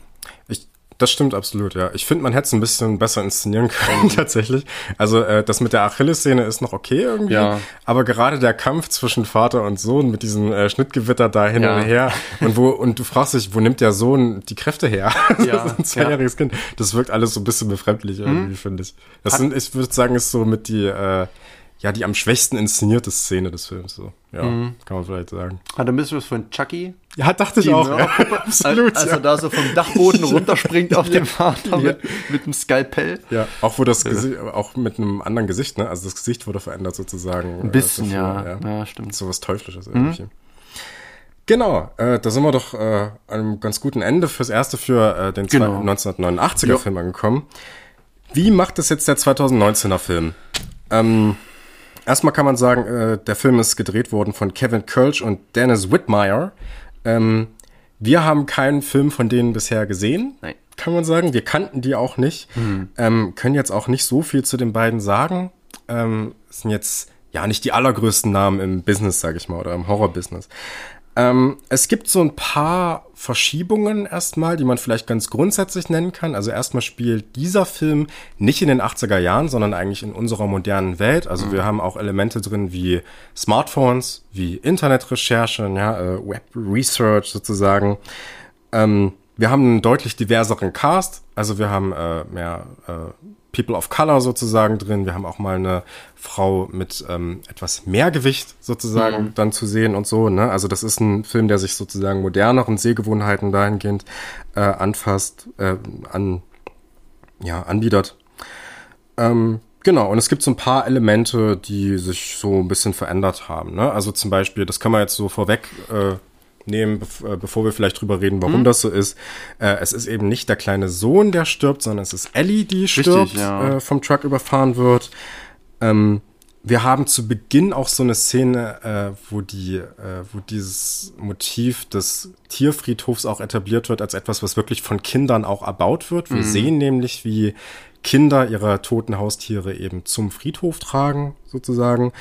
Ich das stimmt absolut, ja. Ich finde, man hätte es ein bisschen besser inszenieren können, tatsächlich. Also äh, das mit der Achilles-Szene ist noch okay irgendwie, ja. aber gerade der Kampf zwischen Vater und Sohn mit diesem äh, Schnittgewitter da hin ja. und her und wo und du fragst dich, wo nimmt der Sohn die Kräfte her? Ja. ein zweijähriges. Kind. Das wirkt alles so ein bisschen befremdlich irgendwie, mhm. finde ich. Das sind, ich würde sagen, ist so mit die äh, ja, die am schwächsten inszenierte Szene des Films. So. Ja, mhm. kann man vielleicht sagen. Hat ein bisschen was von Chucky? Ja, dachte ich auch. Ja, absolut. Als, als er da so vom Dachboden runterspringt auf den Vater mit, mit dem Skalpell. Ja, auch wo das Gesicht, auch mit einem anderen Gesicht, ne? Also das Gesicht wurde verändert sozusagen. Ein bisschen, äh, ja. ja. ja. stimmt. So was Teuflisches irgendwie. Mhm. Genau, äh, da sind wir doch äh, einem ganz guten Ende fürs erste für äh, den genau. 1989er jo. Film angekommen. Wie macht es jetzt der 2019er Film? Ähm, erstmal kann man sagen, äh, der Film ist gedreht worden von Kevin Kirch und Dennis Whitmire. Ähm, wir haben keinen Film von denen bisher gesehen. Nein. Kann man sagen. Wir kannten die auch nicht. Mhm. Ähm, können jetzt auch nicht so viel zu den beiden sagen. Ähm, sind jetzt ja nicht die allergrößten Namen im Business, sage ich mal, oder im Horror-Business. Ähm, es gibt so ein paar Verschiebungen erstmal, die man vielleicht ganz grundsätzlich nennen kann. Also erstmal spielt dieser Film nicht in den 80er Jahren, sondern eigentlich in unserer modernen Welt. Also mhm. wir haben auch Elemente drin wie Smartphones, wie Internetrecherche, ja, äh, Web Research sozusagen. Ähm, wir haben einen deutlich diverseren Cast. Also wir haben äh, mehr äh, People of Color sozusagen drin. Wir haben auch mal eine Frau mit ähm, etwas mehr Gewicht sozusagen mhm. dann zu sehen und so. Ne? Also das ist ein Film, der sich sozusagen moderneren Sehgewohnheiten dahingehend äh, anfasst, äh, an, ja, anbietet. Ähm, genau, und es gibt so ein paar Elemente, die sich so ein bisschen verändert haben. Ne? Also zum Beispiel, das kann man jetzt so vorweg äh, nehmen, äh, bevor wir vielleicht drüber reden, warum mhm. das so ist. Äh, es ist eben nicht der kleine Sohn, der stirbt, sondern es ist Ellie, die Richtig, stirbt, ja. äh, vom Truck überfahren wird. Ähm, wir haben zu Beginn auch so eine Szene, äh, wo die, äh, wo dieses Motiv des Tierfriedhofs auch etabliert wird als etwas, was wirklich von Kindern auch erbaut wird. Wir mhm. sehen nämlich, wie Kinder ihre toten Haustiere eben zum Friedhof tragen, sozusagen.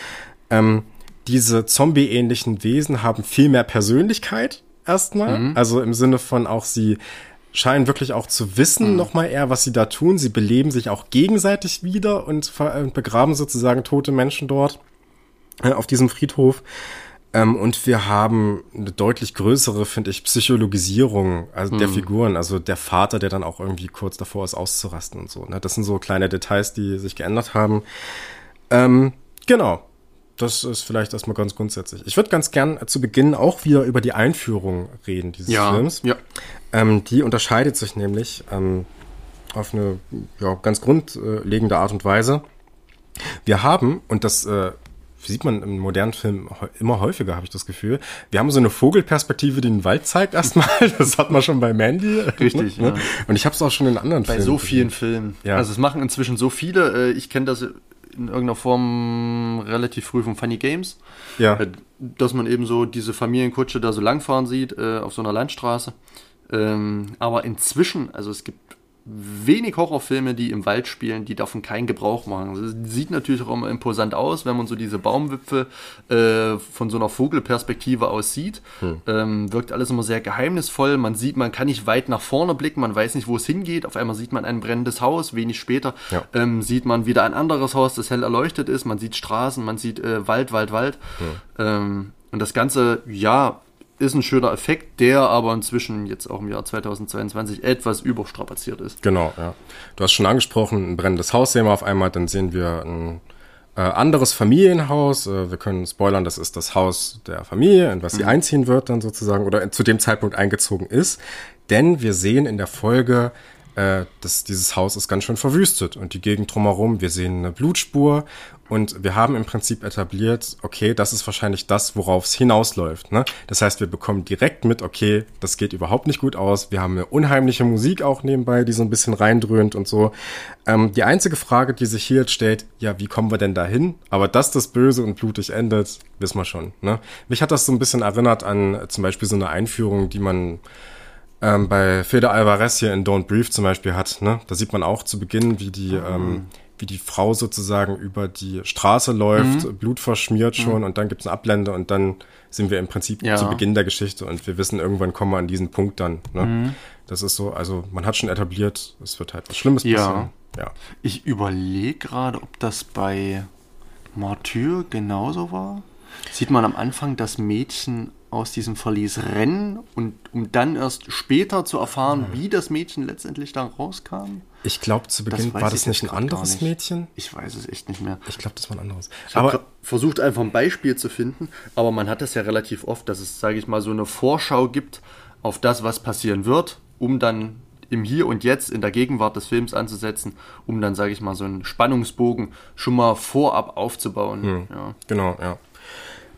Ähm, diese Zombie-ähnlichen Wesen haben viel mehr Persönlichkeit erstmal. Mhm. Also im Sinne von auch sie scheinen wirklich auch zu wissen, mhm. nochmal eher, was sie da tun. Sie beleben sich auch gegenseitig wieder und begraben sozusagen tote Menschen dort äh, auf diesem Friedhof. Ähm, und wir haben eine deutlich größere, finde ich, Psychologisierung also mhm. der Figuren. Also der Vater, der dann auch irgendwie kurz davor ist, auszurasten und so. Ne? Das sind so kleine Details, die sich geändert haben. Ähm, genau das ist vielleicht erstmal ganz grundsätzlich. Ich würde ganz gern zu Beginn auch wieder über die Einführung reden dieses ja, Films. Ja. Ähm, die unterscheidet sich nämlich ähm, auf eine ja, ganz grundlegende Art und Weise. Wir haben, und das äh, sieht man im modernen Film immer häufiger, habe ich das Gefühl. Wir haben so eine Vogelperspektive, die den Wald zeigt erstmal. Das hat man schon bei Mandy. Richtig, ne? ja. Und ich habe es auch schon in anderen bei Filmen. Bei so vielen Filmen. Ja. Also es machen inzwischen so viele. Äh, ich kenne das in irgendeiner Form relativ früh von Funny Games. Ja. Äh, dass man eben so diese Familienkutsche da so langfahren sieht äh, auf so einer Landstraße. Ähm, aber inzwischen, also es gibt wenig Horrorfilme, die im Wald spielen, die davon keinen Gebrauch machen. Das sieht natürlich auch immer imposant aus, wenn man so diese Baumwipfel äh, von so einer Vogelperspektive aus sieht. Hm. Ähm, wirkt alles immer sehr geheimnisvoll. Man sieht, man kann nicht weit nach vorne blicken, man weiß nicht, wo es hingeht. Auf einmal sieht man ein brennendes Haus. Wenig später ja. ähm, sieht man wieder ein anderes Haus, das hell erleuchtet ist. Man sieht Straßen, man sieht äh, Wald, Wald, Wald. Hm. Ähm, und das Ganze, ja, ist ein schöner Effekt, der aber inzwischen jetzt auch im Jahr 2022 etwas überstrapaziert ist. Genau, ja. Du hast schon angesprochen, ein brennendes Haus sehen wir auf einmal, dann sehen wir ein äh, anderes Familienhaus. Äh, wir können spoilern, das ist das Haus der Familie, in was sie mhm. einziehen wird dann sozusagen oder zu dem Zeitpunkt eingezogen ist. Denn wir sehen in der Folge, äh, dass dieses Haus ist ganz schön verwüstet und die Gegend drumherum. Wir sehen eine Blutspur und wir haben im Prinzip etabliert, okay, das ist wahrscheinlich das, worauf es hinausläuft. Ne? Das heißt, wir bekommen direkt mit, okay, das geht überhaupt nicht gut aus. Wir haben eine unheimliche Musik auch nebenbei, die so ein bisschen reindröhnt und so. Ähm, die einzige Frage, die sich hier jetzt stellt, ja, wie kommen wir denn dahin? Aber dass das böse und blutig endet, wissen wir schon. Ne? Mich hat das so ein bisschen erinnert an äh, zum Beispiel so eine Einführung, die man ähm, bei Fede Alvarez hier in Don't Brief zum Beispiel hat. Ne? Da sieht man auch zu Beginn, wie die... Ähm, wie die Frau sozusagen über die Straße läuft, mhm. Blut verschmiert mhm. schon mhm. und dann gibt es eine Ablende und dann sind wir im Prinzip ja. zu Beginn der Geschichte und wir wissen, irgendwann kommen wir an diesen Punkt dann. Ne? Mhm. Das ist so, also man hat schon etabliert, es wird halt was Schlimmes ja. passieren. Ja. Ich überlege gerade, ob das bei Martyr genauso war. Sieht man am Anfang das Mädchen aus diesem Verlies rennen und um dann erst später zu erfahren, wie das Mädchen letztendlich da rauskam? Ich glaube, zu Beginn das war das nicht ein anderes nicht. Mädchen. Ich weiß es echt nicht mehr. Ich glaube, das war ein anderes. Ich habe versucht, einfach ein Beispiel zu finden, aber man hat das ja relativ oft, dass es, sage ich mal, so eine Vorschau gibt auf das, was passieren wird, um dann im Hier und Jetzt in der Gegenwart des Films anzusetzen, um dann, sage ich mal, so einen Spannungsbogen schon mal vorab aufzubauen. Hm. Ja. Genau, ja.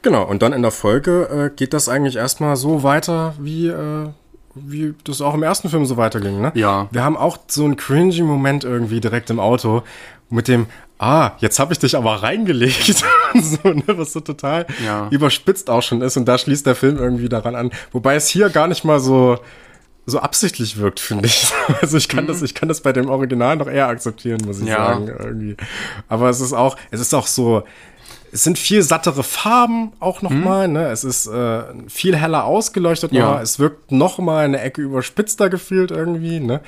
Genau, und dann in der Folge äh, geht das eigentlich erstmal so weiter, wie, äh, wie das auch im ersten Film so weiterging, ne? Ja. Wir haben auch so einen cringy Moment irgendwie direkt im Auto mit dem ah, jetzt habe ich dich aber reingelegt. so, ne, was so total ja. überspitzt auch schon ist. Und da schließt der Film irgendwie daran an. Wobei es hier gar nicht mal so, so absichtlich wirkt, finde ich. Also ich kann mhm. das, ich kann das bei dem Original noch eher akzeptieren, muss ich ja. sagen. Irgendwie. Aber es ist auch, es ist auch so, es sind viel sattere Farben auch noch mhm. mal. Ne? Es ist äh, viel heller ausgeleuchtet. Ja. Noch. Es wirkt noch mal eine Ecke überspitzter gefühlt irgendwie. Ne?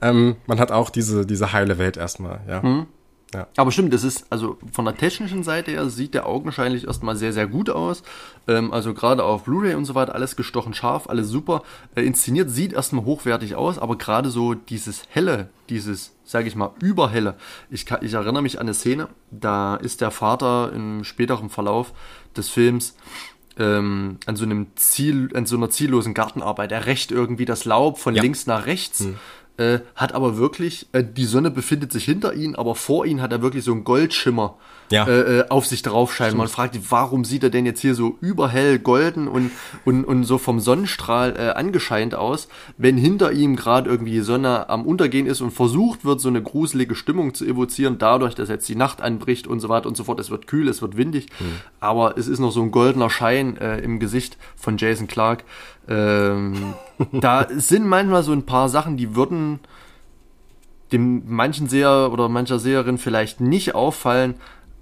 Ähm, man hat auch diese diese heile Welt erstmal. Ja. Mhm. Ja. Aber stimmt, das ist, also von der technischen Seite her sieht der augenscheinlich erstmal sehr, sehr gut aus. Ähm, also gerade auf Blu-ray und so weiter, alles gestochen scharf, alles super äh, inszeniert, sieht erstmal hochwertig aus, aber gerade so dieses helle, dieses, sage ich mal, überhelle. Ich, kann, ich erinnere mich an eine Szene, da ist der Vater im späteren Verlauf des Films ähm, an so einem Ziel, an so einer ziellosen Gartenarbeit. Er rächt irgendwie das Laub von ja. links nach rechts. Hm äh, hat aber wirklich, äh, die Sonne befindet sich hinter ihm, aber vor ihm hat er wirklich so einen Goldschimmer ja. äh, äh auf sich drauf scheinen. Man fragt warum sieht er denn jetzt hier so überhell golden und, und, und so vom Sonnenstrahl äh, angescheint aus, wenn hinter ihm gerade irgendwie die Sonne am Untergehen ist und versucht wird, so eine gruselige Stimmung zu evozieren, dadurch, dass jetzt die Nacht anbricht und so weiter und so fort. Es wird kühl, es wird windig, mhm. aber es ist noch so ein goldener Schein äh, im Gesicht von Jason Clark. Ähm, da sind manchmal so ein paar Sachen, die würden dem manchen Seher oder mancher Seherin vielleicht nicht auffallen,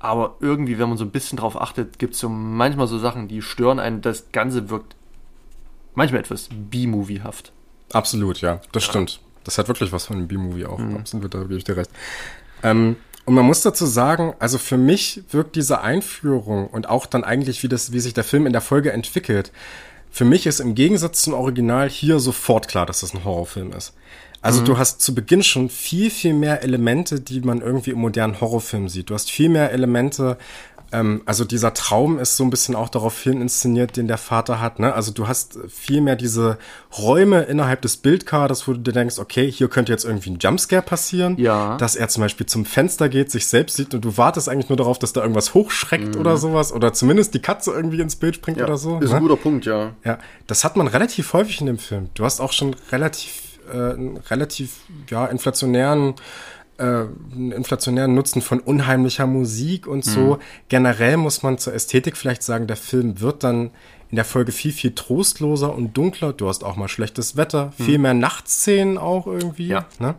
aber irgendwie, wenn man so ein bisschen drauf achtet, gibt es so manchmal so Sachen, die stören einen. Das Ganze wirkt manchmal etwas B-Movie-haft. Absolut, ja, das ja. stimmt. Das hat wirklich was von einem B-Movie auch. Mhm. Absolut, da gebe ich dir recht. Ähm, und man muss dazu sagen, also für mich wirkt diese Einführung und auch dann eigentlich, wie, das, wie sich der Film in der Folge entwickelt, für mich ist im Gegensatz zum Original hier sofort klar, dass das ein Horrorfilm ist. Also mhm. du hast zu Beginn schon viel, viel mehr Elemente, die man irgendwie im modernen Horrorfilm sieht. Du hast viel mehr Elemente, ähm, also dieser Traum ist so ein bisschen auch darauf hin inszeniert, den der Vater hat. Ne? Also du hast viel mehr diese Räume innerhalb des Bildkaders, wo du dir denkst, okay, hier könnte jetzt irgendwie ein Jumpscare passieren. Ja. Dass er zum Beispiel zum Fenster geht, sich selbst sieht und du wartest eigentlich nur darauf, dass da irgendwas hochschreckt mhm. oder sowas. Oder zumindest die Katze irgendwie ins Bild springt ja, oder so. Ist ne? ein guter Punkt, ja. Ja, das hat man relativ häufig in dem Film. Du hast auch schon relativ äh, einen relativ ja, inflationären äh, einen inflationären Nutzen von unheimlicher Musik und so. Mhm. Generell muss man zur Ästhetik vielleicht sagen, der Film wird dann in der Folge viel, viel trostloser und dunkler. Du hast auch mal schlechtes Wetter, mhm. viel mehr Nachtszenen auch irgendwie. Ja. Ne?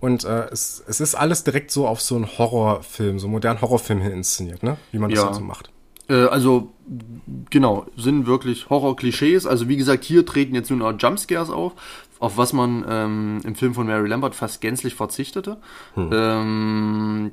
Und äh, es, es ist alles direkt so auf so einen Horrorfilm, so einen modernen Horrorfilm hin inszeniert, ne? wie man das ja. halt so macht. Äh, also, genau, sind wirklich Horror-Klischees. Also, wie gesagt, hier treten jetzt nur noch Jumpscares auf auf was man ähm, im Film von Mary Lambert fast gänzlich verzichtete. Hm. Ähm,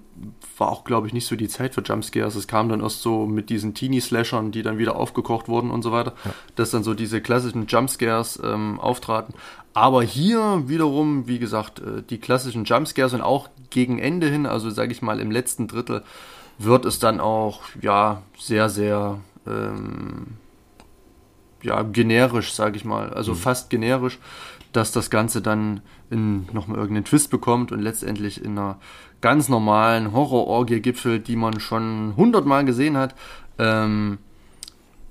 war auch, glaube ich, nicht so die Zeit für Jumpscares. Es kam dann erst so mit diesen Teenie-Slashern, die dann wieder aufgekocht wurden und so weiter, ja. dass dann so diese klassischen Jumpscares ähm, auftraten. Aber hier wiederum, wie gesagt, äh, die klassischen Jumpscares und auch gegen Ende hin, also sage ich mal im letzten Drittel, wird es dann auch ja sehr, sehr ähm, ja, generisch, sage ich mal, also mhm. fast generisch dass das Ganze dann in nochmal irgendeinen Twist bekommt und letztendlich in einer ganz normalen Horrororgie gipfelt, die man schon hundertmal gesehen hat. Ähm,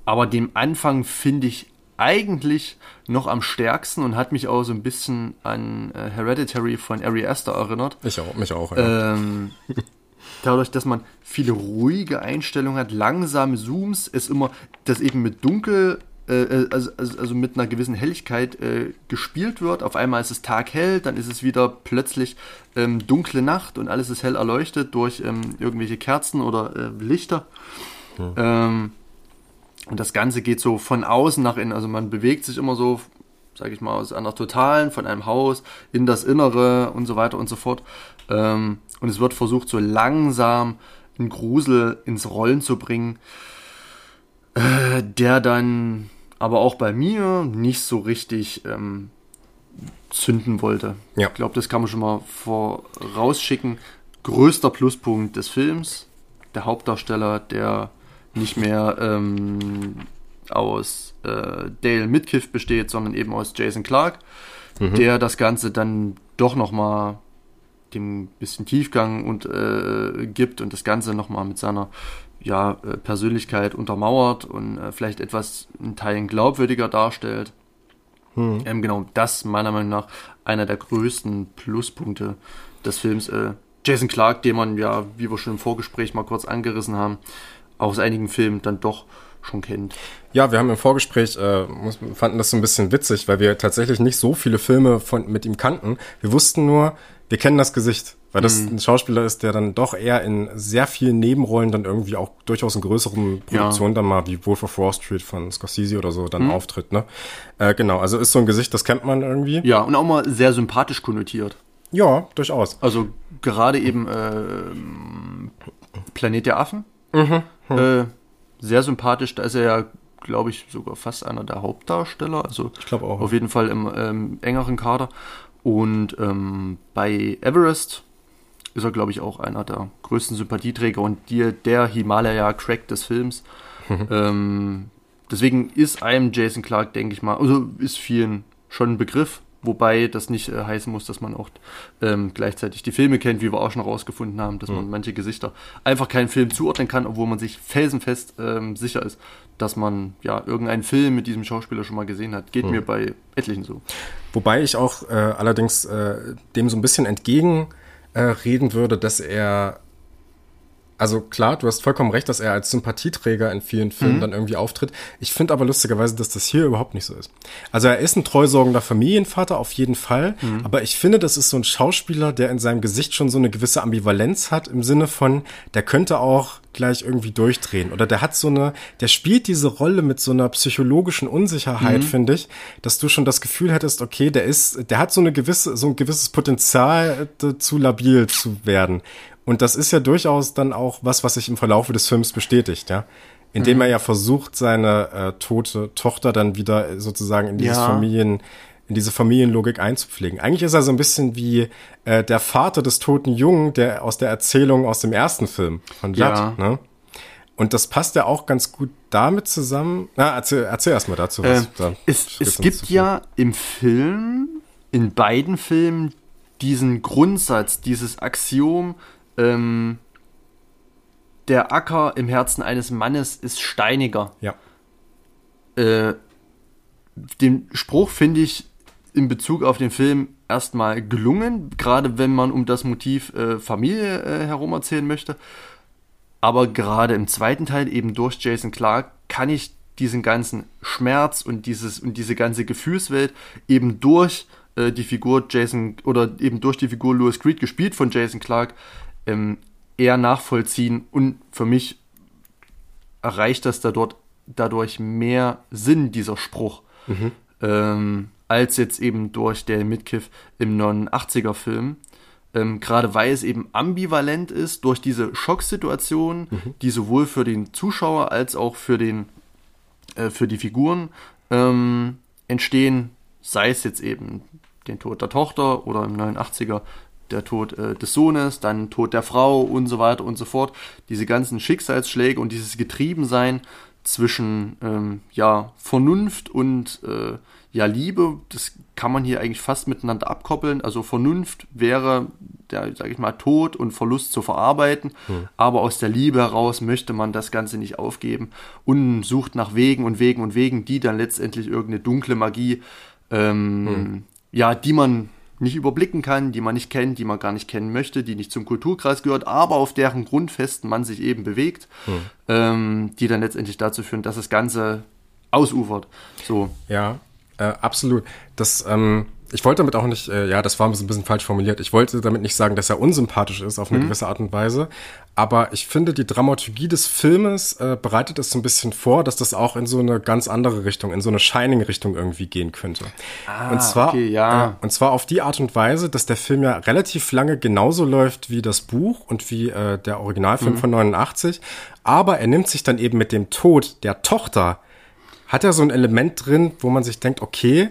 aber den Anfang finde ich eigentlich noch am stärksten und hat mich auch so ein bisschen an äh, Hereditary von Ari Aster erinnert. Ich auch, mich auch. Ja. Ähm, dadurch, dass man viele ruhige Einstellungen hat, langsame Zooms, es immer das eben mit dunkel äh, äh, also, also, also, mit einer gewissen Helligkeit äh, gespielt wird. Auf einmal ist es taghell, dann ist es wieder plötzlich ähm, dunkle Nacht und alles ist hell erleuchtet durch ähm, irgendwelche Kerzen oder äh, Lichter. Hm. Ähm, und das Ganze geht so von außen nach innen. Also man bewegt sich immer so, sage ich mal, aus einer Totalen, von einem Haus in das Innere und so weiter und so fort. Ähm, und es wird versucht, so langsam einen Grusel ins Rollen zu bringen, äh, der dann aber auch bei mir nicht so richtig ähm, zünden wollte. Ja. Ich glaube, das kann man schon mal vorausschicken. Größter Pluspunkt des Films, der Hauptdarsteller, der nicht mehr ähm, aus äh, Dale Midkiff besteht, sondern eben aus Jason Clark, mhm. der das Ganze dann doch nochmal dem bisschen Tiefgang und äh, gibt und das Ganze nochmal mit seiner ja, äh, Persönlichkeit untermauert und äh, vielleicht etwas in Teilen glaubwürdiger darstellt. Hm. Ähm, genau, das meiner Meinung nach einer der größten Pluspunkte des Films. Äh, Jason Clark, den man ja, wie wir schon im Vorgespräch mal kurz angerissen haben, aus einigen Filmen dann doch schon kennt. Ja, wir haben im Vorgespräch, äh, fanden das so ein bisschen witzig, weil wir tatsächlich nicht so viele Filme von, mit ihm kannten. Wir wussten nur, wir kennen das Gesicht, weil das mhm. ein Schauspieler ist, der dann doch eher in sehr vielen Nebenrollen dann irgendwie auch durchaus in größeren Produktionen ja. dann mal wie Wolf of Wall Street von Scorsese oder so dann mhm. auftritt, ne? Äh, genau, also ist so ein Gesicht, das kennt man irgendwie. Ja, und auch mal sehr sympathisch konnotiert. Ja, durchaus. Also gerade eben äh, Planet der Affen. Mhm. Mhm. Äh, sehr sympathisch, da ist er ja, glaube ich, sogar fast einer der Hauptdarsteller. Also ich glaube auch. Auf jeden Fall im ähm, engeren Kader. Und ähm, bei Everest ist er, glaube ich, auch einer der größten Sympathieträger und die, der Himalaya-Crack des Films. Mhm. Ähm, deswegen ist einem Jason Clark, denke ich mal, also ist vielen schon ein Begriff, Wobei das nicht äh, heißen muss, dass man auch ähm, gleichzeitig die Filme kennt, wie wir auch schon rausgefunden haben, dass mhm. man manche Gesichter einfach keinen Film zuordnen kann, obwohl man sich felsenfest ähm, sicher ist, dass man ja irgendeinen Film mit diesem Schauspieler schon mal gesehen hat. Geht mhm. mir bei etlichen so. Wobei ich auch äh, allerdings äh, dem so ein bisschen entgegenreden würde, dass er also klar, du hast vollkommen recht, dass er als Sympathieträger in vielen Filmen mhm. dann irgendwie auftritt. Ich finde aber lustigerweise, dass das hier überhaupt nicht so ist. Also er ist ein treusorgender Familienvater auf jeden Fall, mhm. aber ich finde, das ist so ein Schauspieler, der in seinem Gesicht schon so eine gewisse Ambivalenz hat im Sinne von, der könnte auch gleich irgendwie durchdrehen oder der hat so eine, der spielt diese Rolle mit so einer psychologischen Unsicherheit, mhm. finde ich, dass du schon das Gefühl hättest, okay, der ist, der hat so eine gewisse, so ein gewisses Potenzial äh, zu labil zu werden. Und das ist ja durchaus dann auch was, was sich im Verlaufe des Films bestätigt, ja. Indem mhm. er ja versucht, seine äh, tote Tochter dann wieder sozusagen in dieses ja. Familien, in diese Familienlogik einzupflegen. Eigentlich ist er so ein bisschen wie äh, der Vater des toten Jungen, der aus der Erzählung aus dem ersten Film von Judd, ja. ne? Und das passt ja auch ganz gut damit zusammen. Na, erzähl, erzähl erst mal dazu was. Äh, es es gibt ja im Film, in beiden Filmen, diesen Grundsatz, dieses Axiom, ähm, der Acker im Herzen eines Mannes ist steiniger. Ja. Äh, den Spruch finde ich in Bezug auf den Film erstmal gelungen, gerade wenn man um das Motiv äh, Familie äh, herum erzählen möchte. Aber gerade im zweiten Teil, eben durch Jason Clark, kann ich diesen ganzen Schmerz und, dieses, und diese ganze Gefühlswelt eben durch äh, die Figur Jason oder eben durch die Figur Louis Creed gespielt von Jason Clark ähm, eher nachvollziehen und für mich erreicht das dadurch, dadurch mehr Sinn, dieser Spruch, mhm. ähm, als jetzt eben durch der Mitkiff im 89er-Film. Ähm, Gerade weil es eben ambivalent ist durch diese Schocksituation, mhm. die sowohl für den Zuschauer als auch für, den, äh, für die Figuren ähm, entstehen, sei es jetzt eben den Tod der Tochter oder im 89er der Tod äh, des Sohnes, dann Tod der Frau und so weiter und so fort. Diese ganzen Schicksalsschläge und dieses Getriebensein zwischen ähm, ja, Vernunft und äh, ja, Liebe, das kann man hier eigentlich fast miteinander abkoppeln. Also Vernunft wäre der, sag ich mal, Tod und Verlust zu verarbeiten, hm. aber aus der Liebe heraus möchte man das Ganze nicht aufgeben und sucht nach Wegen und Wegen und Wegen, die dann letztendlich irgendeine dunkle Magie, ähm, hm. ja, die man nicht überblicken kann, die man nicht kennt, die man gar nicht kennen möchte, die nicht zum Kulturkreis gehört, aber auf deren Grundfesten man sich eben bewegt, hm. ähm, die dann letztendlich dazu führen, dass das Ganze ausufert. So. Ja, äh, absolut. Das, ähm, ich wollte damit auch nicht, äh, ja, das war ein bisschen falsch formuliert. Ich wollte damit nicht sagen, dass er unsympathisch ist auf eine mhm. gewisse Art und Weise. Aber ich finde, die Dramaturgie des Filmes äh, bereitet es so ein bisschen vor, dass das auch in so eine ganz andere Richtung, in so eine Shining-Richtung irgendwie gehen könnte. Ah, und zwar, okay, ja. Äh, und zwar auf die Art und Weise, dass der Film ja relativ lange genauso läuft wie das Buch und wie äh, der Originalfilm mhm. von 89. Aber er nimmt sich dann eben mit dem Tod der Tochter, hat er so ein Element drin, wo man sich denkt, okay,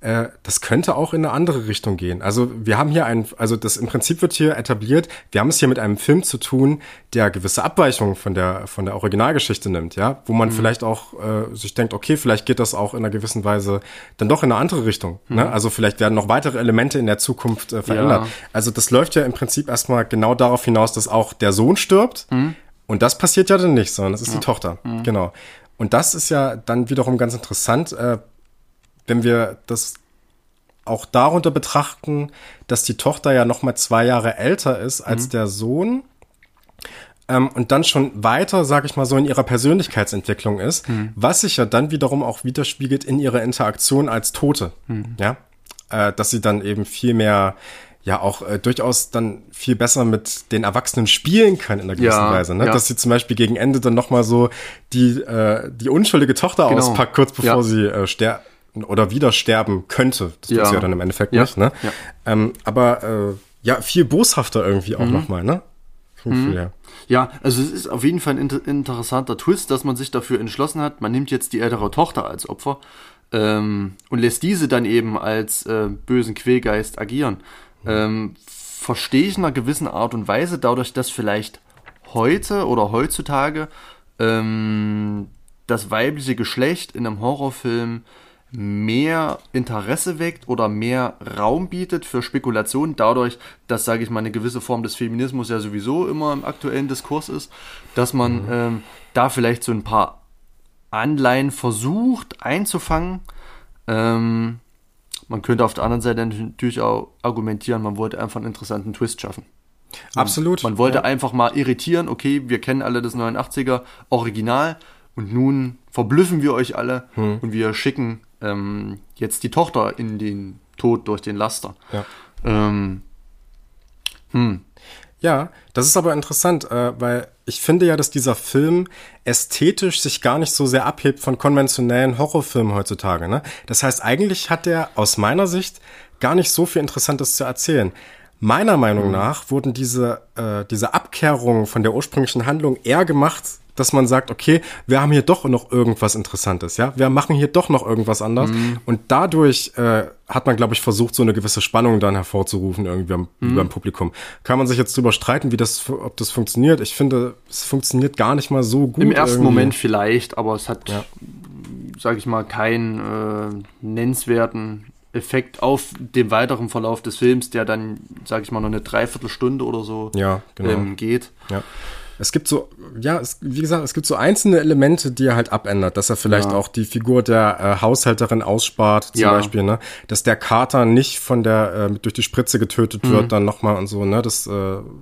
äh, das könnte auch in eine andere Richtung gehen. Also wir haben hier ein, also das im Prinzip wird hier etabliert, wir haben es hier mit einem Film zu tun, der gewisse Abweichungen von der, von der Originalgeschichte nimmt, ja, wo man mhm. vielleicht auch äh, sich denkt, okay, vielleicht geht das auch in einer gewissen Weise dann doch in eine andere Richtung. Ne? Mhm. Ne? Also vielleicht werden noch weitere Elemente in der Zukunft äh, verändert. Ja. Also das läuft ja im Prinzip erstmal genau darauf hinaus, dass auch der Sohn stirbt. Mhm. Und das passiert ja dann nicht, sondern das ist ja. die Tochter. Mhm. Genau. Und das ist ja dann wiederum ganz interessant, äh, wenn wir das auch darunter betrachten, dass die Tochter ja noch mal zwei Jahre älter ist als mhm. der Sohn ähm, und dann schon weiter, sag ich mal so, in ihrer Persönlichkeitsentwicklung ist, mhm. was sich ja dann wiederum auch widerspiegelt in ihrer Interaktion als Tote, mhm. ja, äh, dass sie dann eben viel mehr ja auch äh, durchaus dann viel besser mit den Erwachsenen spielen kann in der gewissen ja, Weise, ne? Ja. Dass sie zum Beispiel gegen Ende dann noch mal so die äh, die unschuldige Tochter genau. auspackt kurz bevor ja. sie äh, sterben oder wieder sterben könnte. Das ja. tut sie ja dann im Endeffekt nicht, ne? Ja. Ähm, aber äh, ja viel boshafter irgendwie auch mhm. noch mal, ne? Mhm. Ja. ja, also es ist auf jeden Fall ein inter interessanter Twist, dass man sich dafür entschlossen hat. Man nimmt jetzt die ältere Tochter als Opfer ähm, und lässt diese dann eben als äh, bösen Quälgeist agieren. Mhm. Ähm, verstehe ich in einer gewissen Art und Weise, dadurch, dass vielleicht heute oder heutzutage ähm, das weibliche Geschlecht in einem Horrorfilm mehr Interesse weckt oder mehr Raum bietet für Spekulationen, dadurch, dass, sage ich mal, eine gewisse Form des Feminismus ja sowieso immer im aktuellen Diskurs ist, dass man mhm. ähm, da vielleicht so ein paar Anleihen versucht einzufangen. Ähm, man könnte auf der anderen Seite natürlich auch argumentieren, man wollte einfach einen interessanten Twist schaffen. Absolut. Man wollte ja. einfach mal irritieren, okay, wir kennen alle das 89er Original und nun verblüffen wir euch alle hm. und wir schicken ähm, jetzt die Tochter in den Tod durch den Laster. Ja. Ähm, hm. Ja, das ist aber interessant, äh, weil ich finde ja, dass dieser Film ästhetisch sich gar nicht so sehr abhebt von konventionellen Horrorfilmen heutzutage. Ne? Das heißt, eigentlich hat er aus meiner Sicht gar nicht so viel Interessantes zu erzählen. Meiner Meinung mhm. nach wurden diese, äh, diese Abkehrungen von der ursprünglichen Handlung eher gemacht, dass man sagt, okay, wir haben hier doch noch irgendwas Interessantes, ja, wir machen hier doch noch irgendwas anders mhm. und dadurch äh, hat man, glaube ich, versucht, so eine gewisse Spannung dann hervorzurufen irgendwie am, mhm. beim Publikum. Kann man sich jetzt drüber streiten, wie das, ob das funktioniert. Ich finde, es funktioniert gar nicht mal so gut. Im ersten irgendwie. Moment vielleicht, aber es hat, ja. sage ich mal, keinen äh, nennenswerten Effekt auf den weiteren Verlauf des Films, der dann, sage ich mal, noch eine Dreiviertelstunde oder so ja, genau. ähm, geht. Ja es gibt so, ja, es, wie gesagt, es gibt so einzelne Elemente, die er halt abändert, dass er vielleicht ja. auch die Figur der äh, Haushälterin ausspart, zum ja. Beispiel, ne, dass der Kater nicht von der äh, durch die Spritze getötet wird, mhm. dann nochmal und so, ne, das äh,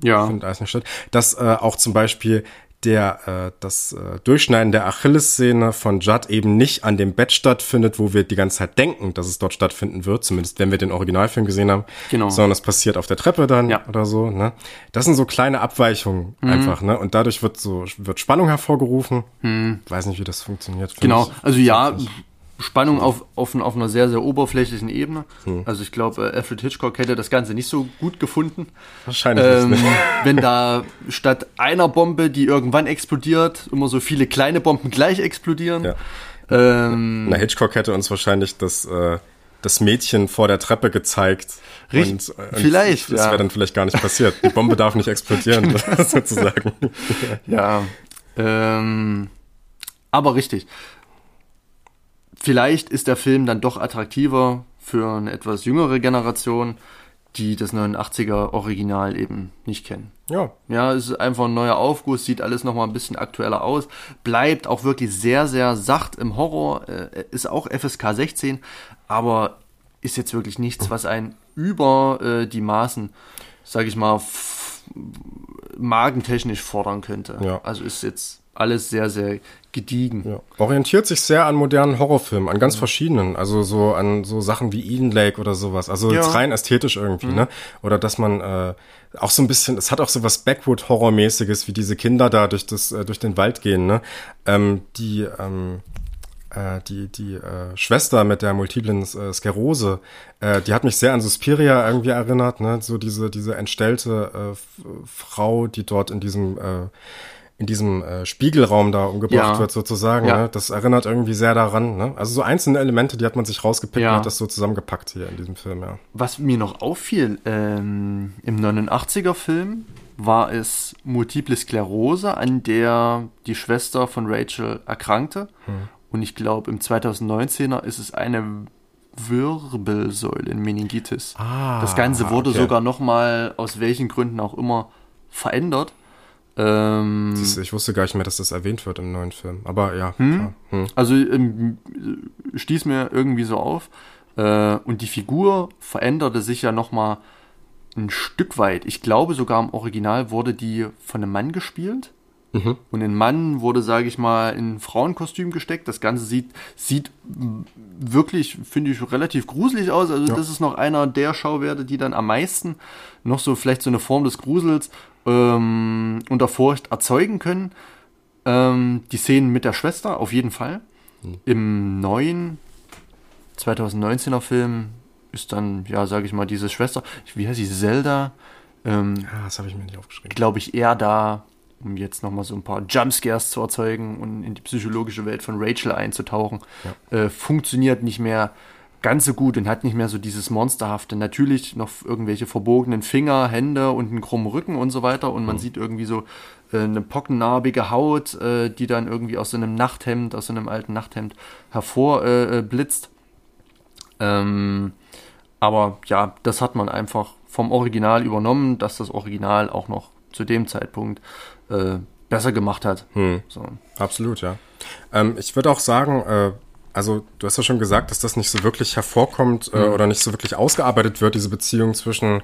ja. findet alles nicht statt. Dass äh, auch zum Beispiel der äh, das äh, Durchschneiden der Achillessehne von Judd eben nicht an dem Bett stattfindet, wo wir die ganze Zeit denken, dass es dort stattfinden wird, zumindest wenn wir den Originalfilm gesehen haben, genau. sondern es passiert auf der Treppe dann ja. oder so. Ne? Das sind so kleine Abweichungen mhm. einfach, ne? Und dadurch wird so wird Spannung hervorgerufen. Mhm. Weiß nicht, wie das funktioniert. Genau, also ja, Spannung auf, auf, auf einer sehr, sehr oberflächlichen Ebene. Hm. Also ich glaube, äh, Alfred Hitchcock hätte das Ganze nicht so gut gefunden. Wahrscheinlich ähm, nicht. Wenn da statt einer Bombe, die irgendwann explodiert, immer so viele kleine Bomben gleich explodieren. Ja. Ähm, Na, Hitchcock hätte uns wahrscheinlich das, äh, das Mädchen vor der Treppe gezeigt. Richtig, und, und vielleicht. Das wäre dann vielleicht gar nicht passiert. Die Bombe darf nicht explodieren, sozusagen. Ja. Ähm, aber richtig vielleicht ist der Film dann doch attraktiver für eine etwas jüngere Generation, die das 89er Original eben nicht kennen. Ja. Ja, es ist einfach ein neuer Aufguss, sieht alles nochmal ein bisschen aktueller aus, bleibt auch wirklich sehr, sehr sacht im Horror, äh, ist auch FSK 16, aber ist jetzt wirklich nichts, was einen über äh, die Maßen, sag ich mal, magentechnisch fordern könnte. Ja. Also ist jetzt alles sehr, sehr gediegen. Ja. Orientiert sich sehr an modernen Horrorfilmen, an ganz ja. verschiedenen. Also so an so Sachen wie Eden Lake oder sowas. Also ja. jetzt rein ästhetisch irgendwie, mhm. ne? Oder dass man äh, auch so ein bisschen, es hat auch so was Backwood-Horror-mäßiges, wie diese Kinder da durch, das, äh, durch den Wald gehen, ne? Ähm, die, ähm, äh, die, die äh, Schwester mit der multiplen äh, Sklerose, äh, die hat mich sehr an Suspiria irgendwie erinnert, ne? So diese, diese entstellte äh, Frau, die dort in diesem äh, in diesem äh, Spiegelraum da umgebracht ja. wird sozusagen. Ja. Ne? Das erinnert irgendwie sehr daran. Ne? Also so einzelne Elemente, die hat man sich rausgepickt ja. und hat das so zusammengepackt hier in diesem Film. Ja. Was mir noch auffiel ähm, im 89er Film war es Multiple Sklerose, an der die Schwester von Rachel erkrankte. Hm. Und ich glaube, im 2019er ist es eine Wirbelsäulenmeningitis. Ah, das Ganze wurde okay. sogar noch mal aus welchen Gründen auch immer verändert. Ähm, ich wusste gar nicht mehr, dass das erwähnt wird im neuen Film. Aber ja, hm? Hm. Also ähm, stieß mir irgendwie so auf. Äh, und die Figur veränderte sich ja nochmal ein Stück weit. Ich glaube sogar im Original wurde die von einem Mann gespielt. Mhm. Und ein Mann wurde, sage ich mal, in ein Frauenkostüm gesteckt. Das Ganze sieht, sieht wirklich, finde ich, relativ gruselig aus. Also ja. das ist noch einer der Schauwerte, die dann am meisten noch so vielleicht so eine Form des Grusels ähm, unter Furcht erzeugen können. Ähm, die Szenen mit der Schwester, auf jeden Fall. Mhm. Im neuen 2019er Film ist dann, ja, sage ich mal, diese Schwester, wie heißt sie, Zelda? Ähm, ja, das habe ich mir nicht aufgeschrieben. Glaube ich eher da, um jetzt nochmal so ein paar Jumpscares zu erzeugen und in die psychologische Welt von Rachel einzutauchen. Ja. Äh, funktioniert nicht mehr ganz so gut und hat nicht mehr so dieses Monsterhafte. Natürlich noch irgendwelche verbogenen Finger, Hände und einen krummen Rücken und so weiter. Und man mhm. sieht irgendwie so äh, eine pockennarbige Haut, äh, die dann irgendwie aus so einem Nachthemd, aus so einem alten Nachthemd hervorblitzt. Äh, äh ähm, aber ja, das hat man einfach vom Original übernommen, dass das Original auch noch zu dem Zeitpunkt äh, besser gemacht hat. Hm. So. Absolut, ja. Ähm, ich würde auch sagen, äh, also du hast ja schon gesagt, dass das nicht so wirklich hervorkommt äh, mhm. oder nicht so wirklich ausgearbeitet wird, diese Beziehung zwischen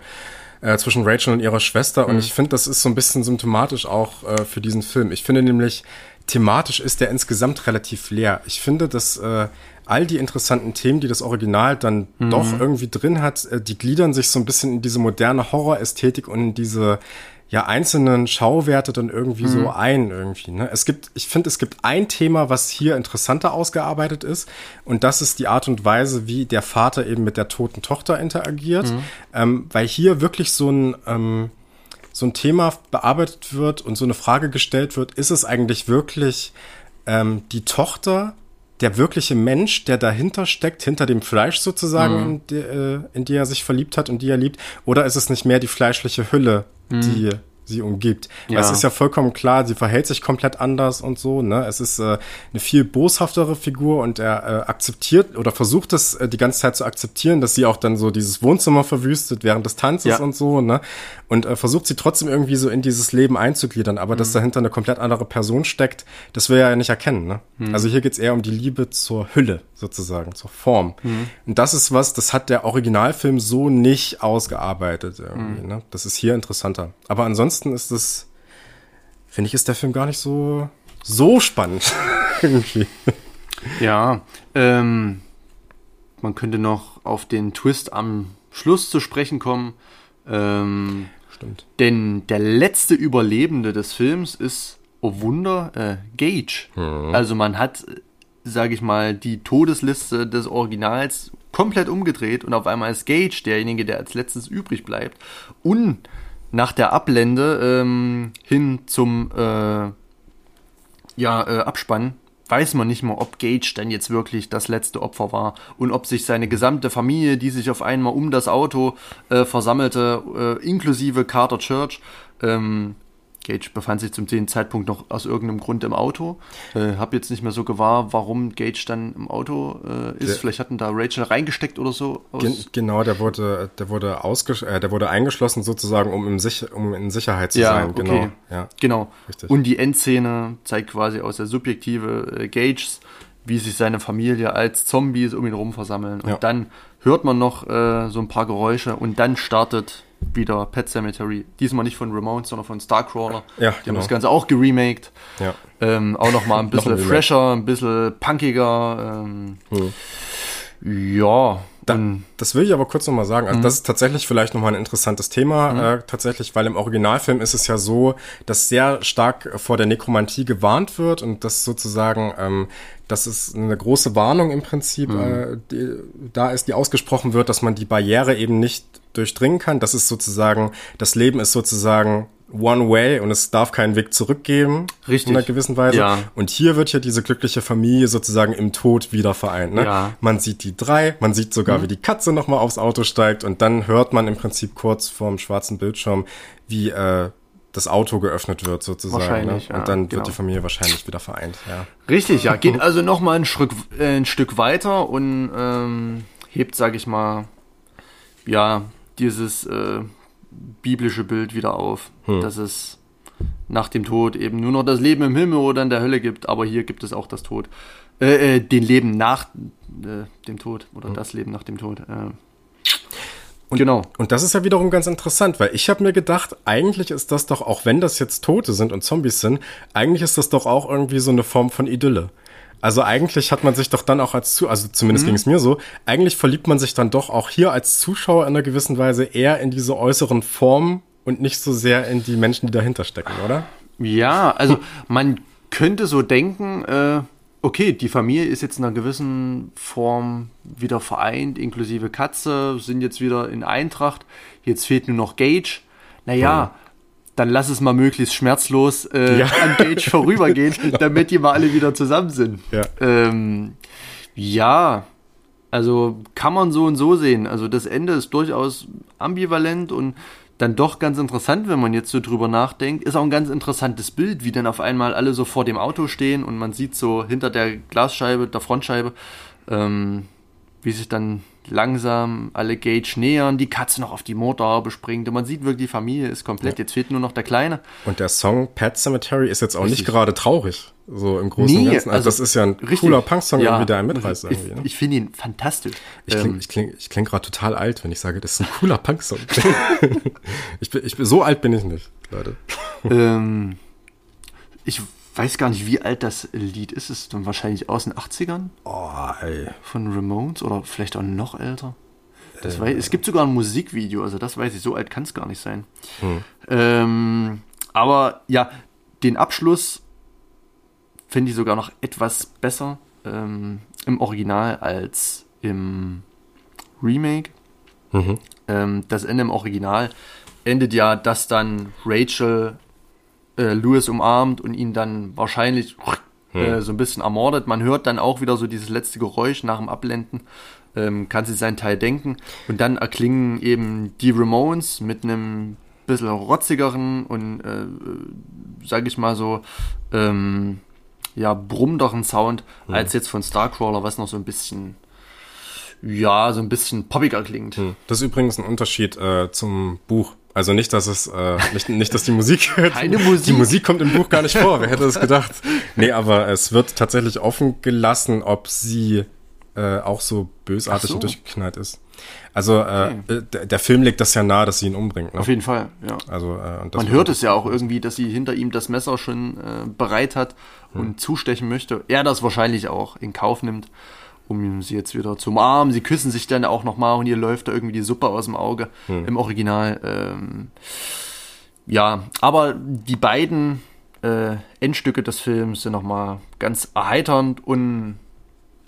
äh, zwischen Rachel und ihrer Schwester. Und mhm. ich finde, das ist so ein bisschen symptomatisch auch äh, für diesen Film. Ich finde nämlich, thematisch ist der insgesamt relativ leer. Ich finde, dass äh, all die interessanten Themen, die das Original dann mhm. doch irgendwie drin hat, äh, die gliedern sich so ein bisschen in diese moderne Horrorästhetik und in diese ja einzelnen Schauwerte dann irgendwie mhm. so ein irgendwie. Ne? Es gibt, ich finde, es gibt ein Thema, was hier interessanter ausgearbeitet ist, und das ist die Art und Weise, wie der Vater eben mit der toten Tochter interagiert, mhm. ähm, weil hier wirklich so ein ähm, so ein Thema bearbeitet wird und so eine Frage gestellt wird: Ist es eigentlich wirklich ähm, die Tochter? Der wirkliche Mensch, der dahinter steckt, hinter dem Fleisch sozusagen, mhm. in, die, äh, in die er sich verliebt hat und die er liebt, oder ist es nicht mehr die fleischliche Hülle, mhm. die sie umgibt. Ja. Es ist ja vollkommen klar, sie verhält sich komplett anders und so. Ne? Es ist äh, eine viel boshaftere Figur und er äh, akzeptiert oder versucht es äh, die ganze Zeit zu akzeptieren, dass sie auch dann so dieses Wohnzimmer verwüstet während des Tanzes ja. und so. Ne? Und äh, versucht sie trotzdem irgendwie so in dieses Leben einzugliedern. Aber mhm. dass dahinter eine komplett andere Person steckt, das will er ja nicht erkennen. Ne? Mhm. Also hier geht's eher um die Liebe zur Hülle sozusagen, zur Form. Mhm. Und das ist was, das hat der Originalfilm so nicht ausgearbeitet irgendwie. Mhm. Ne? Das ist hier interessanter. Aber ansonsten ist es, finde ich, ist der Film gar nicht so, so spannend irgendwie. Ja, ähm, man könnte noch auf den Twist am Schluss zu sprechen kommen. Ähm, Stimmt. Denn der letzte Überlebende des Films ist, oh Wunder, äh, Gage. Mhm. Also man hat sage ich mal, die Todesliste des Originals komplett umgedreht und auf einmal ist Gage derjenige, der als letztes übrig bleibt. Und nach der Ablende ähm, hin zum äh, ja, äh, Abspann weiß man nicht mehr, ob Gage dann jetzt wirklich das letzte Opfer war und ob sich seine gesamte Familie, die sich auf einmal um das Auto äh, versammelte, äh, inklusive Carter Church, ähm, Gage befand sich zum Zeitpunkt noch aus irgendeinem Grund im Auto. Äh, hab jetzt nicht mehr so gewahr, warum Gage dann im Auto äh, ist. Der, Vielleicht hatten da Rachel reingesteckt oder so. Gen genau, der wurde, der wurde ausges äh, der wurde eingeschlossen sozusagen, um, im Sich um in Sicherheit zu ja, sein. Okay. Genau. Ja, genau. Richtig. Und die Endszene zeigt quasi aus der Subjektive äh, Gages, wie sich seine Familie als Zombies um ihn rum versammeln. Und ja. dann hört man noch äh, so ein paar Geräusche und dann startet wieder Pet Cemetery. Diesmal nicht von Ramones, sondern von Starcrawler. Ja, Die genau. haben das Ganze auch geremaked. Ja. Ähm, auch noch mal ein bisschen fresher, ein bisschen punkiger. Ähm, hm. Ja. Da, das will ich aber kurz nochmal sagen. Also, mhm. das ist tatsächlich vielleicht nochmal ein interessantes Thema. Mhm. Äh, tatsächlich, weil im Originalfilm ist es ja so, dass sehr stark vor der Nekromantie gewarnt wird und das sozusagen, ähm, das ist eine große Warnung im Prinzip, mhm. äh, die, da ist, die ausgesprochen wird, dass man die Barriere eben nicht durchdringen kann. Das ist sozusagen, das Leben ist sozusagen one way und es darf keinen Weg zurückgeben. Richtig. In einer gewissen Weise. Ja. Und hier wird ja diese glückliche Familie sozusagen im Tod wieder vereint. Ne? Ja. Man sieht die drei, man sieht sogar, mhm. wie die Katze nochmal aufs Auto steigt und dann hört man im Prinzip kurz vorm schwarzen Bildschirm, wie äh, das Auto geöffnet wird sozusagen. Ne? Wahrscheinlich, ne? Und dann genau. wird die Familie wahrscheinlich wieder vereint. Ja. Richtig, ja. Geht also nochmal ein, Stück, äh, ein Stück weiter und ähm, hebt, sag ich mal, ja, dieses äh, biblische Bild wieder auf, hm. dass es nach dem Tod eben nur noch das Leben im Himmel oder in der Hölle gibt, aber hier gibt es auch das Tod. Äh, äh, den Leben nach äh, dem Tod oder mhm. das Leben nach dem Tod. Äh. Und, genau. Und das ist ja wiederum ganz interessant, weil ich habe mir gedacht, eigentlich ist das doch, auch wenn das jetzt Tote sind und Zombies sind, eigentlich ist das doch auch irgendwie so eine Form von Idylle. Also eigentlich hat man sich doch dann auch als zu, also zumindest mhm. ging es mir so, eigentlich verliebt man sich dann doch auch hier als Zuschauer in einer gewissen Weise eher in diese äußeren Formen und nicht so sehr in die Menschen, die dahinter stecken, oder? Ja, also man könnte so denken, äh, okay, die Familie ist jetzt in einer gewissen Form wieder vereint, inklusive Katze, sind jetzt wieder in Eintracht. Jetzt fehlt nur noch Gage. Naja, oh. Dann lass es mal möglichst schmerzlos äh, ja. an Gage vorübergehen, genau. damit die mal alle wieder zusammen sind. Ja. Ähm, ja, also kann man so und so sehen. Also das Ende ist durchaus ambivalent und dann doch ganz interessant, wenn man jetzt so drüber nachdenkt. Ist auch ein ganz interessantes Bild, wie dann auf einmal alle so vor dem Auto stehen und man sieht so hinter der Glasscheibe, der Frontscheibe, ähm, wie sich dann langsam alle Gage nähern, die Katze noch auf die Motorhaube springt und man sieht wirklich, die Familie ist komplett, ja. jetzt fehlt nur noch der Kleine. Und der Song Pet Cemetery ist jetzt auch richtig. nicht gerade traurig, so im Großen nee, und Ganzen. Also, also, das ist ja ein richtig. cooler Punk-Song, ja, irgendwie, der einen mitreißt. Ich, ne? ich finde ihn fantastisch. Ich klinge ähm, ich kling, ich kling gerade total alt, wenn ich sage, das ist ein cooler Punk-Song. ich, bin, ich bin, so alt bin ich nicht, Leute. ähm, ich weiß gar nicht, wie alt das Lied ist. Ist es dann wahrscheinlich aus den 80ern? Oh, ey. Von Ramones oder vielleicht auch noch älter? Das äh, weiß, es gibt sogar ein Musikvideo, also das weiß ich, so alt kann es gar nicht sein. Hm. Ähm, aber ja, den Abschluss finde ich sogar noch etwas besser ähm, im Original als im Remake. Mhm. Ähm, das Ende im Original endet ja, dass dann Rachel äh, Lewis umarmt und ihn dann wahrscheinlich äh, hm. so ein bisschen ermordet. Man hört dann auch wieder so dieses letzte Geräusch nach dem Abblenden. Ähm, kann sich seinen Teil denken. Und dann erklingen eben die Ramones mit einem bisschen rotzigeren und, äh, sag ich mal so, ähm, ja, brummenderen Sound hm. als jetzt von Starcrawler, was noch so ein bisschen, ja, so ein bisschen poppiger klingt. Hm. Das ist übrigens ein Unterschied äh, zum Buch. Also nicht, dass es äh, nicht, nicht, dass die Musik keine Musik. Die Musik kommt im Buch gar nicht vor. Wer hätte es gedacht? Nee, aber es wird tatsächlich offen gelassen, ob sie äh, auch so bösartig so. und durchgeknallt ist. Also äh, okay. der, der, Film legt das ja nahe, dass sie ihn umbringt. Ne? Auf jeden Fall, ja. Also äh, man hört es ja auch irgendwie, dass sie hinter ihm das Messer schon äh, bereit hat und hm. zustechen möchte. Er das wahrscheinlich auch in Kauf nimmt um sie jetzt wieder zu umarmen. Sie küssen sich dann auch nochmal und ihr läuft da irgendwie die Suppe aus dem Auge hm. im Original. Ähm, ja, aber die beiden äh, Endstücke des Films sind nochmal ganz erheiternd und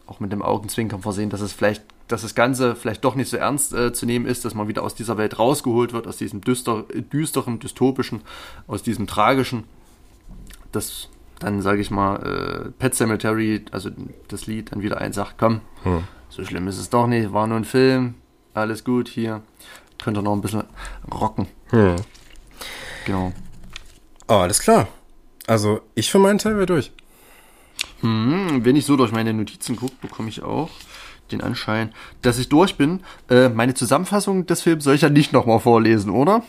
auch mit dem Augenzwinkern versehen, dass es vielleicht, dass das Ganze vielleicht doch nicht so ernst äh, zu nehmen ist, dass man wieder aus dieser Welt rausgeholt wird, aus diesem düster, düsteren, dystopischen, aus diesem tragischen. Das dann sage ich mal, äh, Pet Cemetery, also das Lied, dann wieder eins sagt, komm, hm. so schlimm ist es doch nicht, war nur ein Film, alles gut hier, könnt ihr noch ein bisschen rocken. Hm. Genau. Oh, alles klar. Also ich für meinen Teil wäre durch. Hm, wenn ich so durch meine Notizen gucke, bekomme ich auch den Anschein, dass ich durch bin. Äh, meine Zusammenfassung des Films soll ich ja nicht nochmal vorlesen, oder?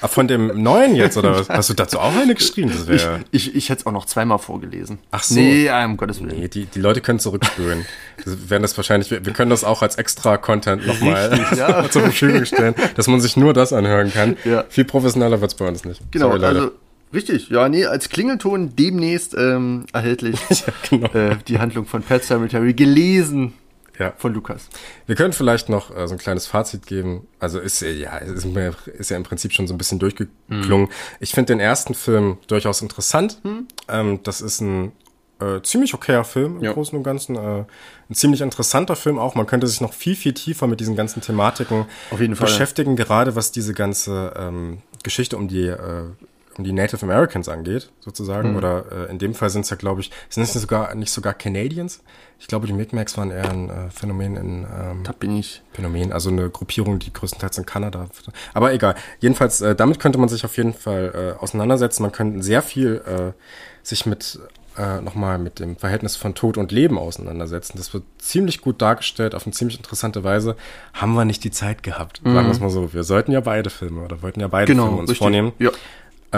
Ah, von dem neuen jetzt, oder was? Hast du dazu auch eine geschrieben? Das ich ich, ich hätte es auch noch zweimal vorgelesen. Ach so. Nee, um Gottes Willen. Nee, die, die Leute können zurückspülen. Wir werden das wahrscheinlich, wir, wir können das auch als extra Content nochmal ja. zur Verfügung stellen, dass man sich nur das anhören kann. Ja. Viel professioneller wird es bei uns nicht. Genau, Sorry, also Richtig, ja, nee, als Klingelton demnächst ähm, erhältlich ja, genau. äh, die Handlung von Pet Cemetery gelesen ja. von Lukas. Wir können vielleicht noch äh, so ein kleines Fazit geben. Also ist ja, ist, ist ja im Prinzip schon so ein bisschen durchgeklungen. Mhm. Ich finde den ersten Film durchaus interessant. Mhm. Ähm, das ist ein äh, ziemlich okayer Film im ja. Großen und Ganzen. Äh, ein ziemlich interessanter Film auch. Man könnte sich noch viel, viel tiefer mit diesen ganzen Thematiken beschäftigen, gerade was diese ganze ähm, Geschichte um die äh, die Native Americans angeht, sozusagen. Mhm. Oder äh, in dem Fall sind es ja, glaube ich, sind es sogar nicht sogar Canadians? Ich glaube, die Micmacs waren eher ein äh, Phänomen in ähm, da bin ich. Phänomen, also eine Gruppierung, die größtenteils in Kanada. Aber egal. Jedenfalls, äh, damit könnte man sich auf jeden Fall äh, auseinandersetzen. Man könnte sehr viel äh, sich mit äh, nochmal mit dem Verhältnis von Tod und Leben auseinandersetzen. Das wird ziemlich gut dargestellt, auf eine ziemlich interessante Weise. Haben wir nicht die Zeit gehabt, sagen mhm. wir es mal so. Wir sollten ja beide Filme oder wollten ja beide genau, Filme uns richtig. vornehmen. Ja.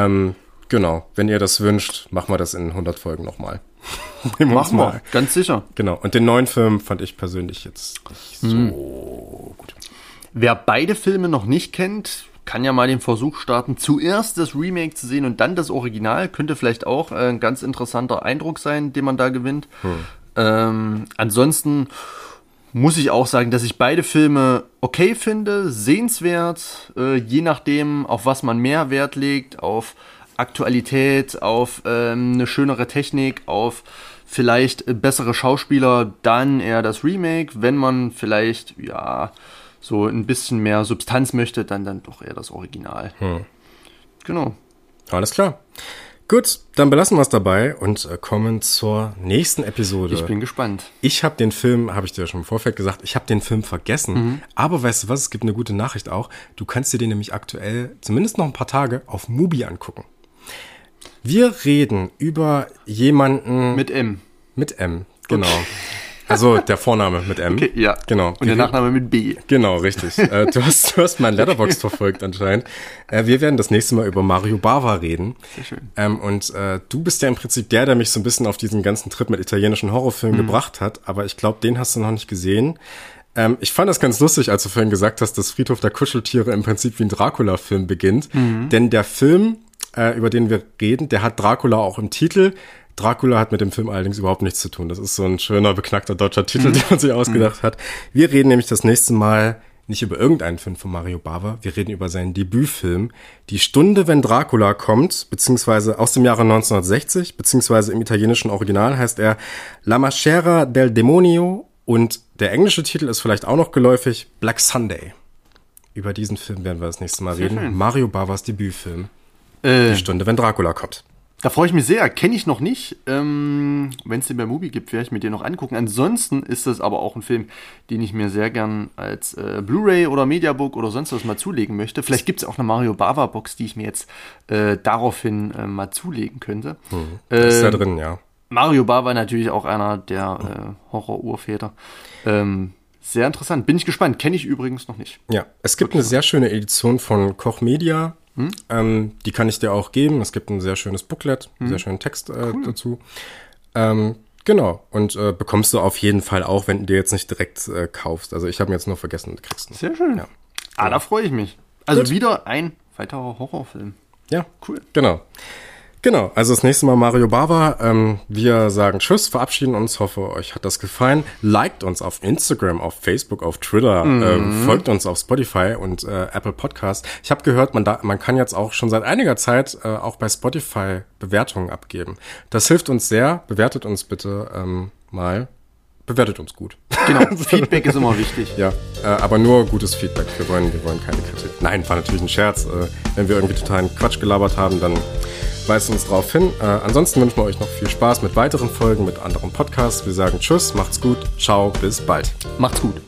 Ähm, Genau, wenn ihr das wünscht, machen wir das in 100 Folgen nochmal. machen wir, ganz sicher. Genau, und den neuen Film fand ich persönlich jetzt nicht so hm. gut. Wer beide Filme noch nicht kennt, kann ja mal den Versuch starten, zuerst das Remake zu sehen und dann das Original. Könnte vielleicht auch äh, ein ganz interessanter Eindruck sein, den man da gewinnt. Hm. Ähm, ansonsten muss ich auch sagen, dass ich beide Filme okay finde, sehenswert, äh, je nachdem, auf was man mehr Wert legt, auf Aktualität, auf ähm, eine schönere Technik, auf vielleicht bessere Schauspieler, dann eher das Remake. Wenn man vielleicht, ja, so ein bisschen mehr Substanz möchte, dann dann doch eher das Original. Hm. Genau. Alles klar. Gut, dann belassen wir es dabei und äh, kommen zur nächsten Episode. Ich bin gespannt. Ich habe den Film, habe ich dir schon im Vorfeld gesagt, ich habe den Film vergessen. Mhm. Aber weißt du was, es gibt eine gute Nachricht auch. Du kannst dir den nämlich aktuell, zumindest noch ein paar Tage, auf Mubi angucken. Wir reden über jemanden. Mit M. Mit M, genau. Okay. Also der Vorname mit M. Okay, ja. Genau. Und der Nachname mit B. Genau, richtig. äh, du, hast, du hast mein Letterbox verfolgt anscheinend. Äh, wir werden das nächste Mal über Mario Bava reden. Sehr schön. Ähm, und äh, du bist ja im Prinzip der, der mich so ein bisschen auf diesen ganzen Trip mit italienischen Horrorfilmen mhm. gebracht hat. Aber ich glaube, den hast du noch nicht gesehen. Ähm, ich fand das ganz lustig, als du vorhin gesagt hast, dass Friedhof der Kuscheltiere im Prinzip wie ein Dracula-Film beginnt. Mhm. Denn der Film äh, über den wir reden, der hat Dracula auch im Titel. Dracula hat mit dem Film allerdings überhaupt nichts zu tun. Das ist so ein schöner, beknackter deutscher Titel, mhm. den man sich ausgedacht mhm. hat. Wir reden nämlich das nächste Mal nicht über irgendeinen Film von Mario Bava, wir reden über seinen Debütfilm Die Stunde, wenn Dracula kommt, beziehungsweise aus dem Jahre 1960, beziehungsweise im italienischen Original heißt er La Maschera del Demonio und der englische Titel ist vielleicht auch noch geläufig, Black Sunday. Über diesen Film werden wir das nächste Mal reden. Mario Bavas Debütfilm. Äh, Die Stunde, wenn Dracula kommt. Da freue ich mich sehr. Kenne ich noch nicht. Ähm, Wenn es den bei Movie gibt, werde ich mir den noch angucken. Ansonsten ist das aber auch ein Film, den ich mir sehr gern als äh, Blu-ray oder Mediabook oder sonst was mal zulegen möchte. Vielleicht gibt es auch eine Mario Bava Box, die ich mir jetzt äh, daraufhin äh, mal zulegen könnte. Hm. Das ist da ähm, drin, ja. Mario Bava natürlich auch einer der äh, Horror-Urväter. Ähm, sehr interessant. Bin ich gespannt. Kenne ich übrigens noch nicht. Ja, es gibt eine sehr schöne Edition von Koch Media hm? Ähm, die kann ich dir auch geben. Es gibt ein sehr schönes Booklet, hm? sehr schönen Text äh, cool. dazu. Ähm, genau. Und äh, bekommst du auf jeden Fall auch, wenn du dir jetzt nicht direkt äh, kaufst. Also ich habe mir jetzt nur vergessen, du kriegst ihn. Sehr schön. Ja. Ah, da freue ich mich. Also Gut. wieder ein weiterer Horrorfilm. Ja, cool. Genau. Genau, also das nächste Mal Mario Bava. Ähm, wir sagen Tschüss, verabschieden uns, hoffe euch hat das gefallen. Liked uns auf Instagram, auf Facebook, auf Twitter, mhm. ähm, folgt uns auf Spotify und äh, Apple Podcast. Ich habe gehört, man, da, man kann jetzt auch schon seit einiger Zeit äh, auch bei Spotify Bewertungen abgeben. Das hilft uns sehr. Bewertet uns bitte ähm, mal. Bewertet uns gut. Genau, Feedback ist immer wichtig. Ja, äh, aber nur gutes Feedback. Wir wollen, wir wollen keine Kritik. Nein, war natürlich ein Scherz. Äh, wenn wir irgendwie totalen Quatsch gelabert haben, dann weist uns darauf hin. Äh, ansonsten wünschen wir euch noch viel Spaß mit weiteren Folgen, mit anderen Podcasts. Wir sagen Tschüss, macht's gut, ciao, bis bald. Macht's gut.